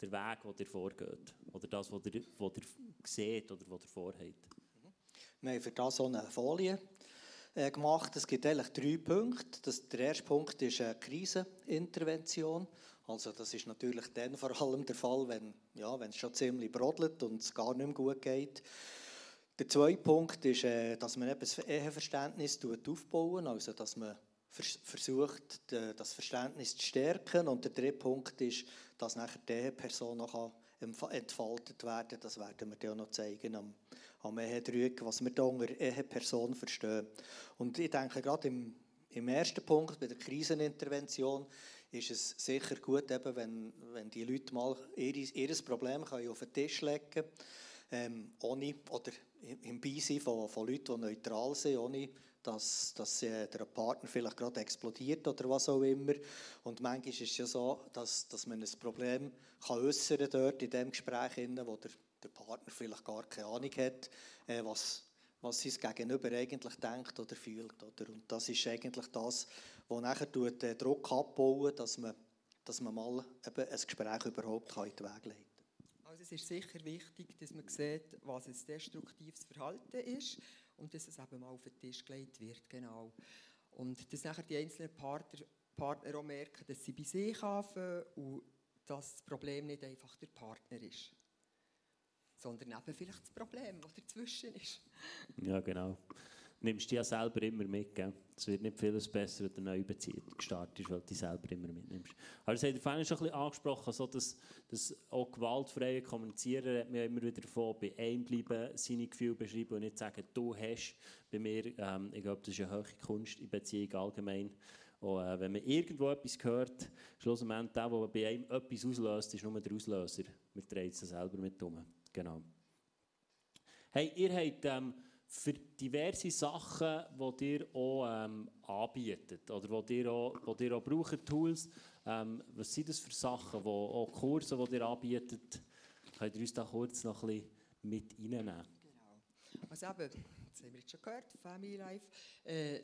der Weg, den ihr vorgeht? Oder das, was ihr, was ihr seht oder was ihr vorhabt? Wir haben für das so eine Folie äh, gemacht. Es gibt eigentlich drei Punkte. Das, der erste Punkt ist eine Krisenintervention. Also das ist natürlich dann vor allem der Fall, wenn, ja, es schon ziemlich brodelt und es gar nicht mehr gut geht. Der zweite Punkt ist, äh, dass man das Eheverständnis aufbauen also dass man versucht, das Verständnis zu stärken. Und der dritte Punkt ist, dass nachher die Person noch entfaltet werden. Das werden wir dir noch zeigen am, am Ehedrück, was wir da unter Eheperson verstehen. Und ich denke, gerade im, im ersten Punkt, bei der Krisenintervention, ist es sicher gut, eben, wenn, wenn die Leute mal ihr, ihr Problem auf den Tisch legen ähm, ohne, oder im Beisein von, von Leuten, die neutral sind, ohne dass, dass äh, der Partner vielleicht gerade explodiert oder was auch immer. Und manchmal ist es ja so, dass, dass man ein Problem kann äußern dort in dem Gespräch, wo der, der Partner vielleicht gar keine Ahnung hat, äh, was, was sein Gegenüber eigentlich denkt oder fühlt. Oder? Und das ist eigentlich das, was nachher den äh, Druck abbauen dass man, dass man mal eben ein Gespräch überhaupt in den Weg kann. Also es ist sicher wichtig, dass man sieht, was ein destruktives Verhalten ist und dass es eben mal auf den Tisch gelegt wird, genau. Und dass nachher die einzelnen Partner, Partner auch merken, dass sie bei sich anfangen und dass das Problem nicht einfach der Partner ist, sondern eben vielleicht das Problem, das dazwischen ist. Ja, genau nimmst du ja selber immer mit. Gell? Es wird nicht vieles besser, wenn du eine neue Beziehung gestartet weil du dich selber immer mitnimmst. Aber das hat der vorhin schon ein bisschen angesprochen, so dass, dass auch gewaltfreie Kommunizieren hat mir immer wieder davon, bei einem bleiben, seine Gefühle beschreiben und nicht sagen, du hast bei mir, ähm, ich glaube, das ist eine hohe Kunst in Beziehung allgemein. Und, äh, wenn man irgendwo etwas hört, schlussendlich der, der bei einem etwas auslöst, ist nur der Auslöser. Wir drehen es selber mit um. Genau. Hey, ihr habt... Ähm, für diverse Sachen, die ihr auch ähm, anbietet oder die ihr auch, die ihr auch braucht, Tools. Ähm, was sind das für Sachen, wo, auch Kurse, die ihr anbietet? Könnt ihr uns da kurz noch ein bisschen mit reinnehmen? Genau. Also eben, das haben wir jetzt schon gehört, Family Life. Äh,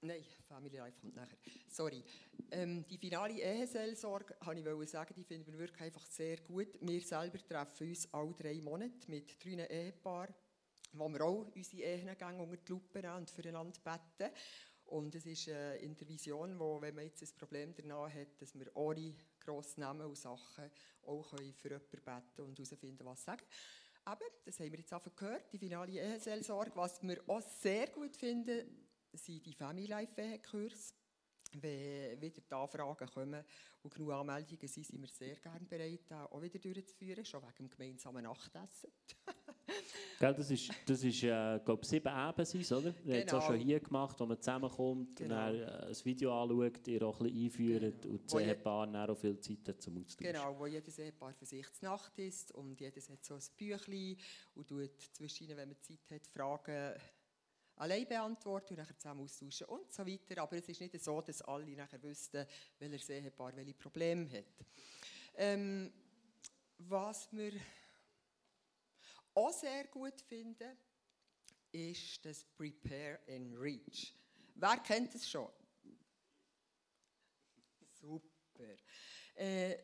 Nein, Family Life kommt nachher. Sorry. Ähm, die finale Eheseelsorge, kann ich sagen, die finden wir wirklich einfach sehr gut. Wir selber treffen uns alle drei Monate mit drei Ehepaaren wo wir auch unsere Ehengänge unter die Lupe nehmen und füreinander beten. Und es ist äh, in der Vision, wo, wenn man jetzt ein Problem danach hat, dass wir ohne grosse Namen und Sachen auch für jemanden beten und herausfinden, was sagen. Aber, das haben wir jetzt einfach gehört, die finale Eheseelsorge. Was wir auch sehr gut finden, sind die Family Life Ehekurse. Wenn wieder die Anfragen kommen und genug Anmeldungen sind, sind wir sehr gerne bereit, auch wieder durchzuführen, schon wegen dem gemeinsamen Nachtessen. Gell, das ist, das ist äh, glaube sieben Eben sind oder? Wir genau. haben es auch schon hier gemacht, wo man zusammenkommt, genau. dann äh, ein Video anschaut, ihr auch ein bisschen einführt genau. und das Ehepaar dann auch viel Zeit hat zum Austauschen. Genau, wo jedes Ehepaar für sich zur Nacht ist und jedes hat so ein Büchlein und tut zwischen wenn man Zeit hat, Fragen allein beantworten und nachher zusammen austauschen und so weiter. Aber es ist nicht so, dass alle nachher wüssten, welches Ehepaar welche Probleme hat. Ähm, was wir auch sehr gut finde, ist das Prepare and Reach. Wer kennt es schon? Super. Äh,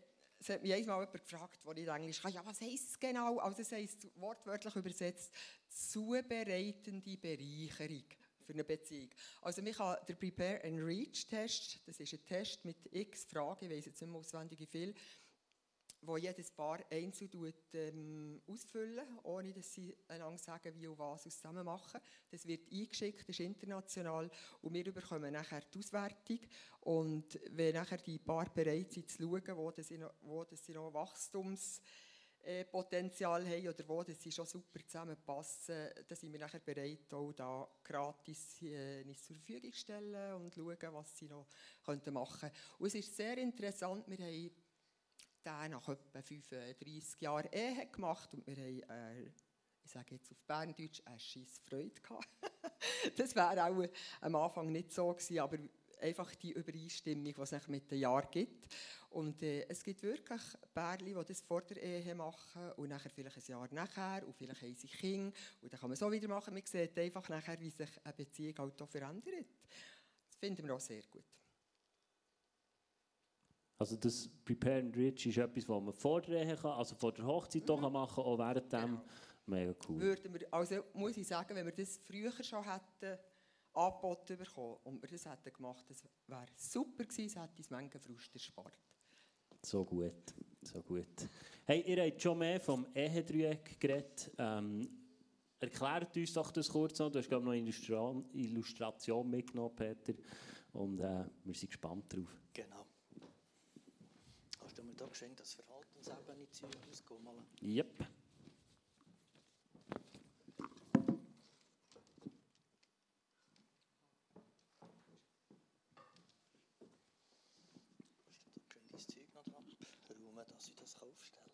es hat mich einmal jemand gefragt, wo ich Englisch kann, ja, was heisst es genau? Also es heisst wortwörtlich übersetzt, zubereitende Bereicherung für eine Beziehung. Also man kann den Prepare and Reach Test, das ist ein Test mit x Fragen, ich weiß jetzt nicht mehr auswendig wie viel, wo jedes Paar einzeln ähm, ausfüllen, ohne dass sie einander sagen, wie und was zusammen machen. Das wird eingeschickt, das ist international und wir bekommen nachher die Auswertung und wenn nachher die Paar bereit sind zu schauen, wo sie noch, wo sie noch Wachstumspotenzial haben oder wo sie schon super zusammenpassen, dann sind wir nachher bereit, auch da gratis äh, zur Verfügung zu stellen und schauen, was sie noch machen könnten. Und es ist sehr interessant, wir haben der nach etwa 35 Jahren Ehe gemacht und wir haben, äh, ich sage jetzt auf Berndeutsch, eine scheisse Freude gehabt. das wäre auch am Anfang nicht so gewesen, aber einfach die Übereinstimmung, die es mit den Jahren gibt. Und äh, es gibt wirklich Pärchen, die das vor der Ehe machen und nachher vielleicht ein Jahr nachher und vielleicht haben sie Kinder und dann kann man so wieder machen. Man sieht einfach nachher, wie sich eine Beziehung halt auch verändert. Das finden wir auch sehr gut. Also das Prepare and Rich ist etwas, was man vor der Ehe kann, also vor der Hochzeit mhm. machen auch während dem. Genau. Mega cool. Würden wir, also muss ich sagen, wenn wir das früher schon hätten angeboten bekommen und wir das hätten gemacht, das wäre super gewesen, es hätte uns Menge Frust erspart. So gut, so gut. Hey, ihr habt schon mehr vom Ehedreieck geredet. Ähm, erklärt uns doch das kurz noch. Du hast glaube noch eine Illustration mitgenommen, Peter. Und äh, wir sind gespannt drauf. Genau. Mir da geschenkt, das Verhalten Holzebene-Zeug ausgummeln. Yep. Zeug noch dran. Räumen, dass ich das aufstellen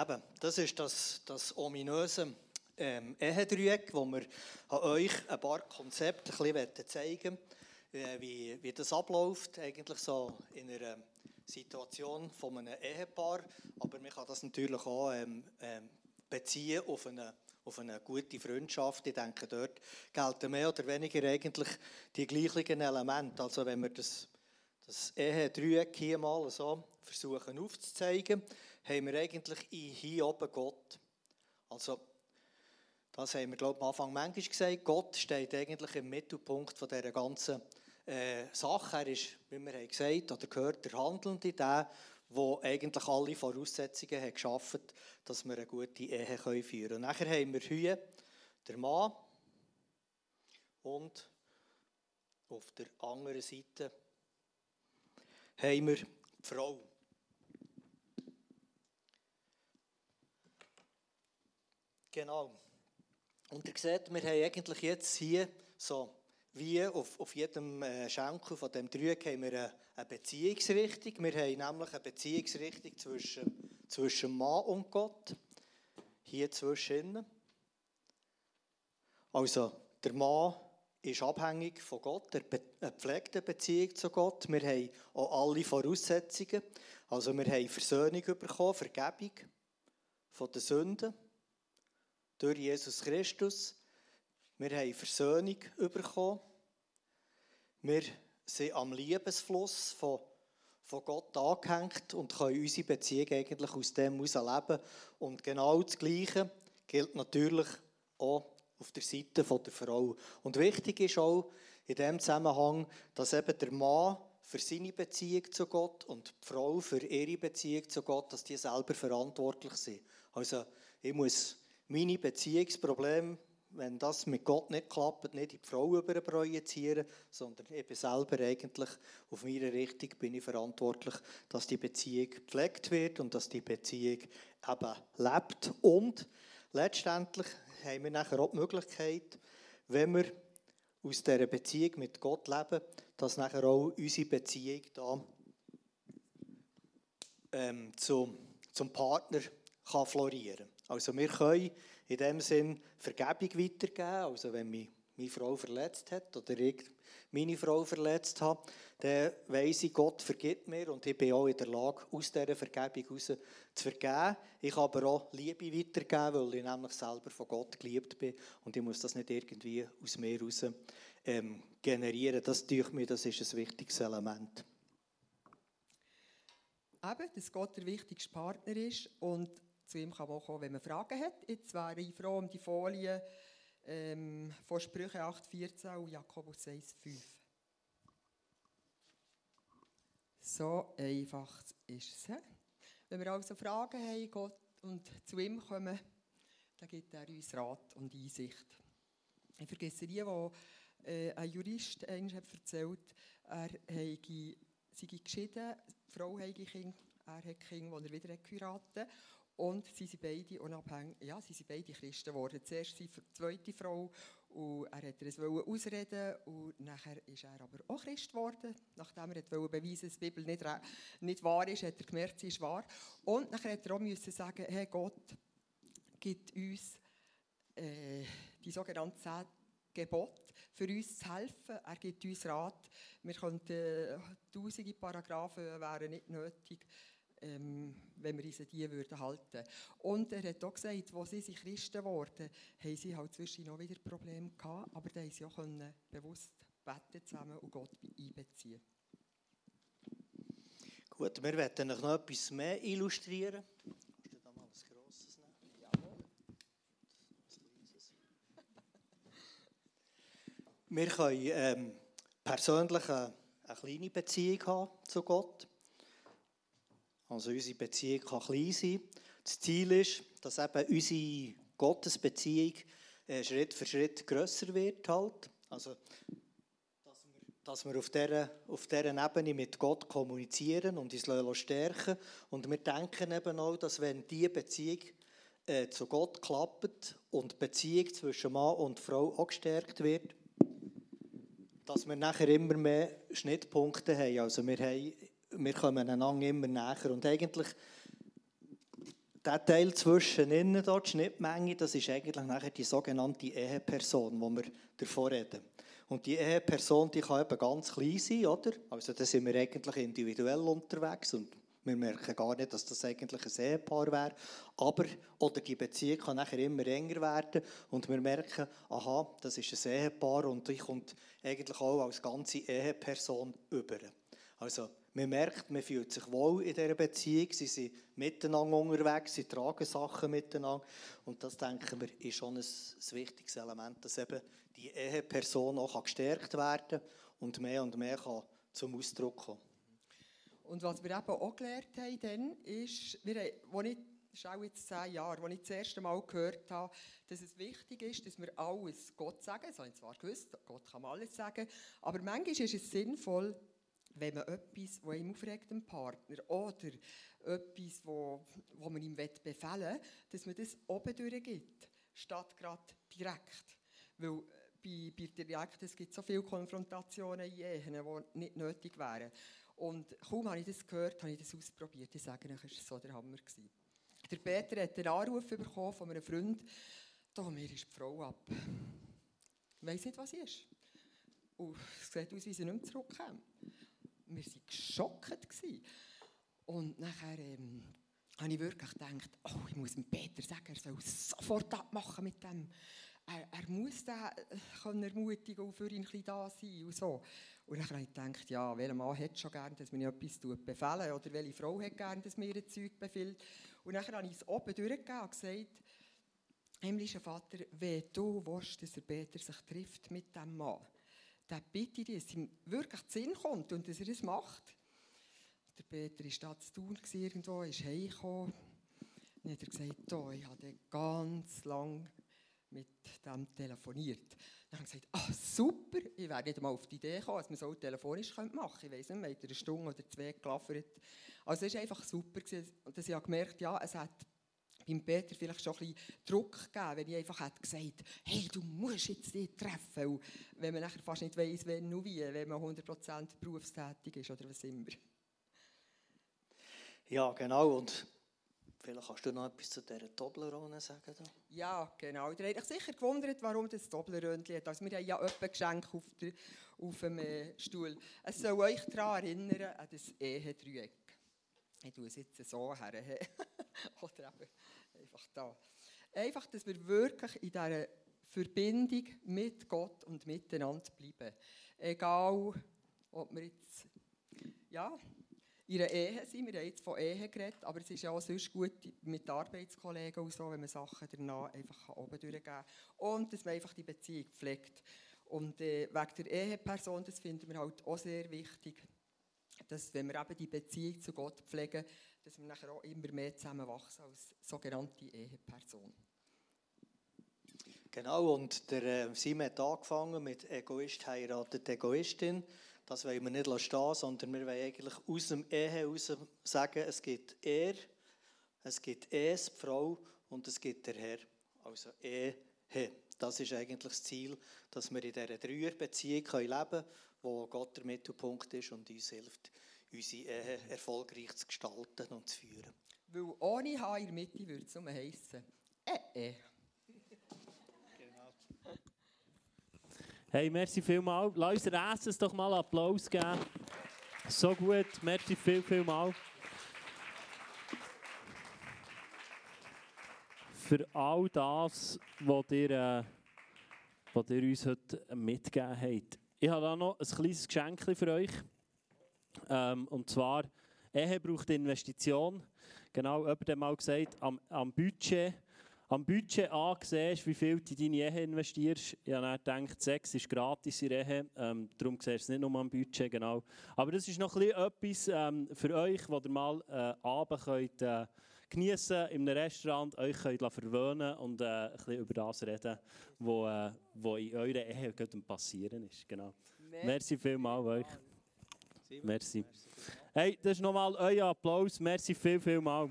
Eben, das ist das, das ominöse ähm, Ehedreieck, wo wir euch ein paar Konzepte ein bisschen zeigen äh, wie, wie das abläuft, eigentlich so in einer Situation von einem Ehepaar. Aber man kann das natürlich auch ähm, ähm, beziehen auf eine, auf eine gute Freundschaft. Ich denke, dort gelten mehr oder weniger eigentlich die gleichen Elemente. Also wenn wir das, das Ehe-Dreieck hier mal so versuchen aufzuzeigen, haben wir eigentlich hier oben Gott. Also das haben wir, glaube ich, am Anfang manchmal gesagt. Gott steht eigentlich im Mittelpunkt von dieser ganzen äh, Sache. Er ist, wie wir haben gesagt oder gehört, der Handelnde, der, der eigentlich alle Voraussetzungen hat geschaffen hat, dass wir eine gute Ehe führen können. Nachher haben wir hier den Mann und auf der anderen Seite haben wir die Frau. Genau. Und ihr seht, wir haben eigentlich jetzt hier so wie auf, auf jedem äh, Schenkel von dem Dreieck haben wir eine, eine Beziehungsrichtung. Wir haben nämlich eine Beziehungsrichtung zwischen, zwischen Mann und Gott. Hier zwischen. Also der Mann ist abhängig von Gott, er pflegt eine Beziehung zu Gott. Wir haben auch alle Voraussetzungen. Also wir haben Versöhnung bekommen, Vergebung von den Sünden durch Jesus Christus. Wir haben Versöhnung bekommen. Wir sind am Liebesfluss von, von Gott angehängt und können unsere Beziehung eigentlich aus dem heraus leben. Und genau das Gleiche gilt natürlich auch auf der Seite der Frau. Und wichtig ist auch in dem Zusammenhang, dass eben der Mann für seine Beziehung zu Gott und die Frau für ihre Beziehung zu Gott, dass die selber verantwortlich sind. Also ich muss meine Beziehungsprobleme, wenn das mit Gott nicht klappt, nicht in die Frau überprojizieren, sondern eben selber eigentlich auf meine Richtung bin ich verantwortlich, dass die Beziehung gepflegt wird und dass die Beziehung eben lebt. Und letztendlich haben wir nachher auch die Möglichkeit, wenn wir aus dieser Beziehung mit Gott leben, dass nachher auch unsere Beziehung da ähm, zum, zum Partner kann florieren Also wir können in dem Sinn Vergebung weitergeben. Also wenn mich meine Frau verletzt hat oder ich meine Frau verletzt habe, dann weiss ich, Gott vergibt mir und ich bin auch in der Lage, aus dieser Vergebung heraus zu vergeben. Ich kann aber auch Liebe weitergeben, weil ich nämlich selber von Gott geliebt bin und ich muss das nicht irgendwie aus mir heraus ähm, generieren. Das durch mir, das ist ein wichtiges Element. Eben, dass Gott der wichtigste Partner ist und zu ihm kann man kommen, wenn man Fragen hat. Jetzt wäre ich froh um die Folie ähm, von Sprüche 8,14 und Jakobus 1,5. So einfach ist es. Wenn wir also Fragen haben Gott und zu ihm kommen, dann gibt er uns Rat und Einsicht. Ich vergesse nie, wo äh, ein Jurist einmal hat erzählt er sei geschieden, die Frau habe Kinder, er hat Kinder, die er wieder geheiratet. Und sie sind beide unabhängig, ja, sie sind beide Christen geworden. Zuerst die zweite Frau und er wollte es ausreden und nachher ist er aber auch Christ geworden. Nachdem er wollte beweisen, dass die Bibel nicht, nicht wahr ist, hat er gemerkt, sie ist wahr. Und nachher hat er auch sagen, hey, Gott gibt uns äh, die sogenannten zehn Gebote, für uns zu helfen. Er gibt uns Rat. Wir könnten äh, tausende Paragraphen wären nicht nötig ähm, wenn wir uns an die würden halten Und er hat auch gesagt, als sie Christen wurden, haben sie halt zwischendurch noch wieder Probleme gehabt, aber da haben sie auch können bewusst beten zusammen und Gott einbeziehen. Gut, wir werden noch etwas mehr illustrieren. Kannst du da mal ein grosses nehmen? Jawohl. Wir können ähm, persönlich eine, eine kleine Beziehung haben zu Gott. Also unsere Beziehung kann klein sein. Das Ziel ist, dass eben unsere Gottesbeziehung äh, Schritt für Schritt grösser wird. Halt. Also, dass wir, dass wir auf, dieser, auf dieser Ebene mit Gott kommunizieren und uns stärken Und wir denken eben auch, dass wenn diese Beziehung äh, zu Gott klappt und die Beziehung zwischen Mann und Frau auch gestärkt wird, dass wir nachher immer mehr Schnittpunkte haben. Also wir, haben, wir kommen einander immer näher. Und eigentlich der Teil zwischen innen, dort, die Schnittmenge, das ist eigentlich nachher die sogenannte Eheperson, wo wir davor reden. Und die Eheperson, die kann eben ganz klein sein, oder? Also da sind wir eigentlich individuell unterwegs und wir merken gar nicht, dass das eigentlich ein Ehepaar wäre. Aber, oder die Beziehung kann nachher immer enger werden und wir merken, aha, das ist ein Ehepaar und ich komme eigentlich auch als ganze Eheperson über. Also, man merkt, man fühlt sich wohl in dieser Beziehung, sie sind miteinander unterwegs, sie tragen Sachen miteinander. Und das, denken wir, ist schon ein, wichtiges Element, dass eben die Eheperson auch gestärkt werden kann und mehr und mehr kann zum Ausdruck kommen Und was wir eben auch gelernt haben, dann, ist, wir haben, ich das ist auch jetzt zehn Jahre, als ich das erste Mal gehört habe, dass es wichtig ist, dass wir alles Gott sagen. Das habe ich zwar gewusst, Gott kann alles sagen, aber manchmal ist es sinnvoll, wenn man etwas, das ihm aufregt, dem Partner, oder etwas, wo, wo man ihm befehlen will, dass man das oben durchgibt, statt gerade direkt. Weil äh, bei, bei direkt, es gibt so viele Konfrontationen in Ehen, die nicht nötig wären. Und kaum habe ich das gehört, habe ich das ausprobiert. Ich sage euch, es war so der Hammer. Gewesen. Der Peter hat einen Anruf bekommen von einem Freund, da mir ist die Frau ab. Ich weiss nicht, was sie ist. Und es sieht aus, wie sie nicht mehr zurückkommt wir waren geschockt. Und nachher ähm, habe ich wirklich gedacht, oh, ich muss dem Peter sagen, er soll sofort abmachen mit dem. Er, er muss den äh, ermutigen und für ihn da sein und so. Und dann habe ich gedacht, ja, welcher Mann hätte schon gerne, dass man etwas befehlen oder welche Frau hätte gerne, dass mir ein Zeug befiehlt. Und dann habe ich es oben durchgegeben und gesagt, himmlischer Vater, wenn du willst, dass er Peter sich trifft mit dem Mann, dann bitte ich, dass ihm wirklich zu Sinn kommt und dass er es macht. Der Peter war da zu tun, irgendwo, ist heimgekommen. Dann hat er gesagt, oh, ich habe ganz lang mit dem telefoniert. Dann habe ich gesagt, ah, super, ich wäre nicht mal auf die Idee gekommen, dass man so telefonisch machen könnte. Ich weiß nicht, man hat eine Stunde oder zwei gelaffert. Also es war einfach super, dass ich gemerkt ja, es hat beim Peter vielleicht schon ein bisschen Druck gegeben, wenn ich einfach hätte gesagt hey, du musst jetzt dich treffen. Und wenn man nachher fast nicht weiss, wenn und wie, wenn man 100% berufstätig ist oder was immer. Ja, genau. Und vielleicht kannst du noch etwas zu dieser Toblerone sagen. Da. Ja, genau. Ihr habt euch sicher gewundert, warum das Toblerone hat. Also wir haben ja etwas Geschenk auf, der, auf dem äh, Stuhl. Es soll euch daran erinnern, an das Ehedreieck. Ich tue es jetzt so her. Oder einfach da. Einfach, dass wir wirklich in dieser Verbindung mit Gott und miteinander bleiben. Egal, ob wir jetzt ja, in einer Ehe sind, wir haben jetzt von Ehe geredet, aber es ist ja auch sonst gut mit Arbeitskollegen und so, wenn man Sachen danach einfach oben durchgeben kann. Und dass man einfach die Beziehung pflegt. Und äh, wegen der Eheperson, das finden wir halt auch sehr wichtig, dass wenn wir eben die Beziehung zu Gott pflegen, dass wir nachher auch immer mehr zusammenwachsen als sogenannte Eheperson. Genau, und der äh, Simon hat angefangen mit Egoist heiratet Egoistin. Das wollen wir nicht stehen sondern wir wollen eigentlich aus dem Ehe heraus sagen, es gibt er, es gibt es, die Frau, und es gibt der Herr. Also Ehe. Das ist eigentlich das Ziel, dass wir in dieser Dreierbeziehung leben können, wo Gott der Mittelpunkt ist und uns hilft, unsere Ehe erfolgreich zu gestalten und zu führen. Weil ohne H in der Mitte würde es nur heissen, äh, äh. Genau. Hey, merci vielmals. Lass uns Essen doch mal Applaus geben. So gut, merci viel, viel mal. Für all das, was ihr, äh, was ihr uns heute mitgegeben habt. Ich habe da noch ein kleines Geschenk für euch. Ähm, und zwar, Ehe braucht Investition. Genau, jemand hat mal gesagt, am, am Budget, am Budget ansiehst, wie viel du in deine Ehe investierst. Ich habe dann gedacht, Sex ist gratis in Ehe, ähm, darum siehst du es nicht nur am Budget, genau. Aber das ist noch etwas ähm, für euch, wo ihr mal äh, Abend könnt, äh, geniessen in einem Restaurant, euch könnt verwöhnen und äh, ein bisschen über das reden, was äh, in eurer Ehe passieren ist. Genau. Merci, Merci vielmals euch. Merci. Hey, das ist nochmal euer Applaus. Merci viel, viel mal.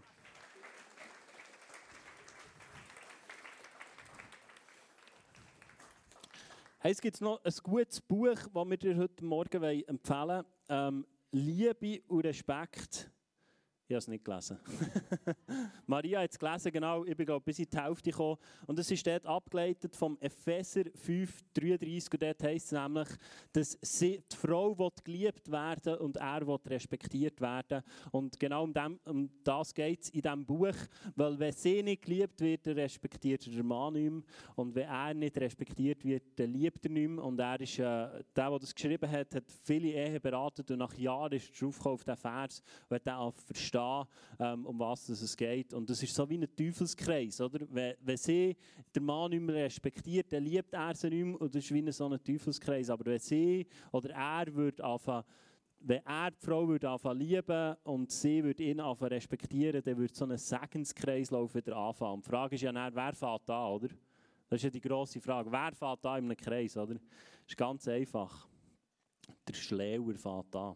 Hey, es gibt noch ein gutes Buch, das wir dir heute Morgen empfehlen wollen. Ähm, Liebe und Respekt ich habe es nicht gelesen. Maria hat es gelesen, genau. Ich bin glaube bis in die Hälfte gekommen. Und es ist dort abgeleitet vom Epheser 5, 33. Und dort heisst es nämlich, dass sie, die Frau will geliebt werden und er will respektiert werden. Und genau um, dem, um das geht es in diesem Buch. Weil wenn sie nicht geliebt wird, respektiert er den Mann nicht mehr. Und wenn er nicht respektiert wird, dann liebt er nicht mehr. Und er ist, äh, der, der das geschrieben hat, hat viele Ehen beraten. Und nach Jahren ist er draufgekommen auf diesen Vers und hat den verstanden verstehen, ähm, um was es geht. Und das ist so wie ein Teufelskreis. Oder? Wenn, wenn sie den Mann nicht mehr respektiert, dann liebt er sie nicht mehr. Und das ist wie so ein Teufelskreis. Aber wenn sie oder er würde anfangen, wenn er die Frau würde anfangen lieben und sie würde ihn anfangen respektieren, dann würde so ein Segenskreislauf wieder anfangen. Und die Frage ist ja dann, wer fährt an, oder? Das ist ja die grosse Frage. Wer fährt an in einem Kreis, oder? Das ist ganz einfach. Der Schlauer fährt an.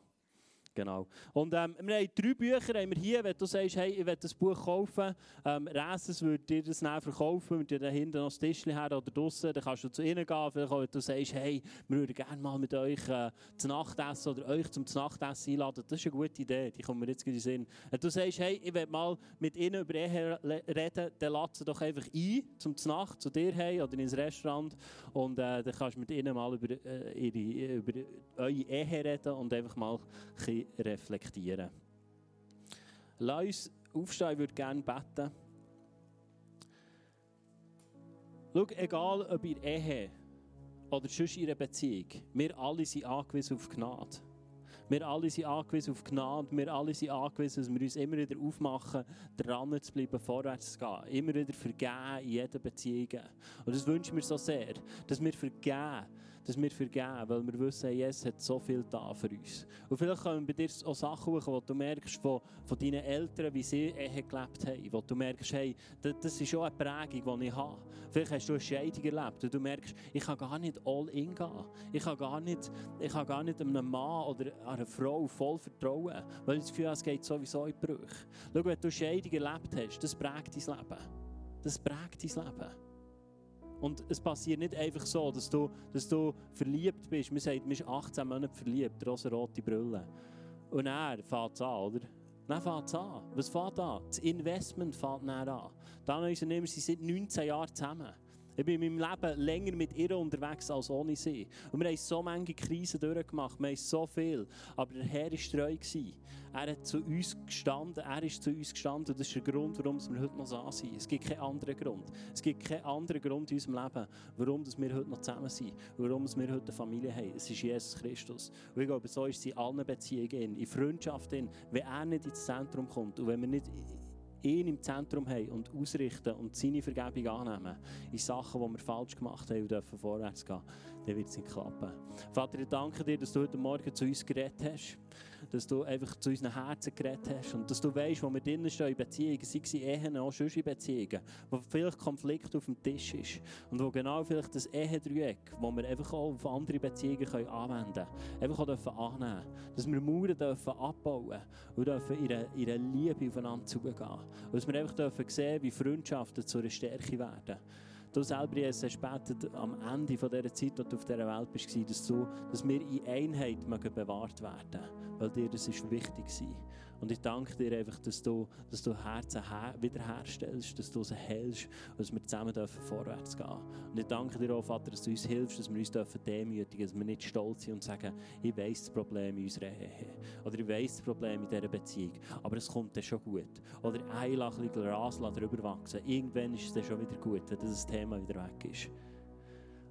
Genau. Und ähm, wir haben drei Bücher haben wir hier. Wenn du sagst, hey, ich will das Buch kaufen, ähm, Reses würde dir das näher verkaufen, mit dir da hinten noch das Tischchen her oder draußen, dann kannst du zu ihnen gehen. Vielleicht auch, wenn du sagst, hey, wir würden gerne mal mit euch äh, zu Nacht essen oder euch zum Nachtessen einladen. Das ist eine gute Idee, die kommt mir jetzt in den Sinn. Wenn du sagst, hey, ich will mal mit ihnen über Ehe reden, dann lade sie doch einfach ein zum Nacht zu dir hey oder ins Restaurant und äh, dann kannst du mit ihnen mal über, äh, ihre, über eure Ehe reden und einfach mal ein reflektieren. Lass uns aufstehen, ich würde gerne beten. Schau, egal ob ihr Ehe oder sonst in einer Beziehung, wir alle sind angewiesen auf Gnade. Wir alle sind angewiesen auf Gnade. Wir alle sind angewiesen, dass wir uns immer wieder aufmachen, dran zu bleiben, vorwärts zu gehen. Immer wieder vergeben in jeder Beziehung. Und das wünschen wir so sehr, dass wir vergeben dass wir vergeben, weil wir wissen, Jesus hat so viel da für uns. Und vielleicht kommen bei dir auch Sachen hoch, wo du merkst von, von deinen Eltern, wie sie Ehe gelebt haben, wo du merkst, hey, das, das ist schon eine Prägung, die ich habe. Vielleicht hast du eine Scheidung erlebt und du merkst, ich kann gar nicht all in gehen. Ich kann gar nicht, ich kann gar nicht einem Mann oder einer Frau voll vertrauen, weil ich das Gefühl habe, es geht sowieso in Brüche. Schau, wenn du Scheidung erlebt hast, das prägt dein Leben. Das prägt dein Leben. Und es passiert nicht einfach so, dass du, dass du verliebt bist. Man sagt, man ist 18 Monate verliebt, rosa-rote Brille. Und er fängt es an, oder? Dann fängt es an. Was fängt an? Das Investment fängt dann an. Dann Unternehmer, sie sind 19 Jahre zusammen. Ich bin in meinem Leben länger mit ihr unterwegs als ohne sie. Und wir haben so viele Krisen durchgemacht, wir haben so viel. Aber der Herr war treu. Er hat zu uns gestanden, er ist zu uns gestanden. Das ist der Grund, warum wir heute noch so sind. Es gibt keinen anderen Grund. Es gibt keinen anderen Grund in unserem Leben, warum wir heute noch zusammen sind. Warum wir heute eine Familie haben. Es ist Jesus Christus. Und ich glaube, so ist es in allen Beziehungen, in Freundschaft, wenn er nicht ins Zentrum kommt und wenn wir nicht ihn im Zentrum haben und ausrichten und seine Vergebung annehmen in Sachen, die wir falsch gemacht haben und dürfen vorwärts gehen, dann wird es nicht klappen. Vater, ich danke dir, dass du heute Morgen zu uns geredet hast dass du einfach zu unseren Herzen geredet hast und dass du weißt, wo wir drinnen stehen in Beziehungen, sei es Ehen, auch sonst in Beziehungen, wo vielleicht Konflikt auf dem Tisch ist und wo genau vielleicht das Ehedreieck, wo wir einfach auch auf andere Beziehungen können anwenden können, einfach auch dürfen annehmen Dass wir Mauern dürfen abbauen und dürfen in in einer Liebe aufeinander zugehen. Und dass wir einfach dürfen sehen, wie Freundschaften zu einer Stärke werden. Du selber, Jesus, hast betet am Ende dieser Zeit, als du auf dieser Welt bist, dass, du, dass wir in Einheit bewahrt werden weil dir das ist wichtig war. Und ich danke dir einfach, dass du, dass du Herzen wiederherstellst, dass du sie hältst und dass wir zusammen dürfen vorwärts gehen Und ich danke dir auch, Vater, dass du uns hilfst, dass wir uns dürfen demütigen dass wir nicht stolz sind und sagen, ich weiss das Problem in unserer Ehe. Oder ich weiss das Problem in dieser Beziehung. Aber es kommt dann schon gut. Oder ein bisschen Gras drüber wachsen. Irgendwann ist es dann schon wieder gut, wenn das Thema wieder weg ist.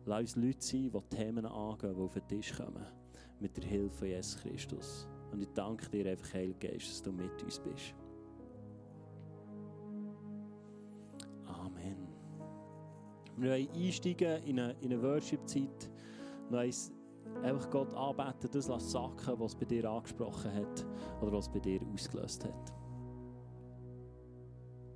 Lass uns Leute sein, die Themen angehen, die auf den Tisch kommen. Mit der Hilfe von Jesus Christus. Und ich danke dir einfach, Heiliger Geist, dass du mit uns bist. Amen. Wir wollen einsteigen in eine, in eine Worship-Zeit. Wir einfach Gott anbeten, das lassen sacken, was bei dir angesprochen hat oder was bei dir ausgelöst hat.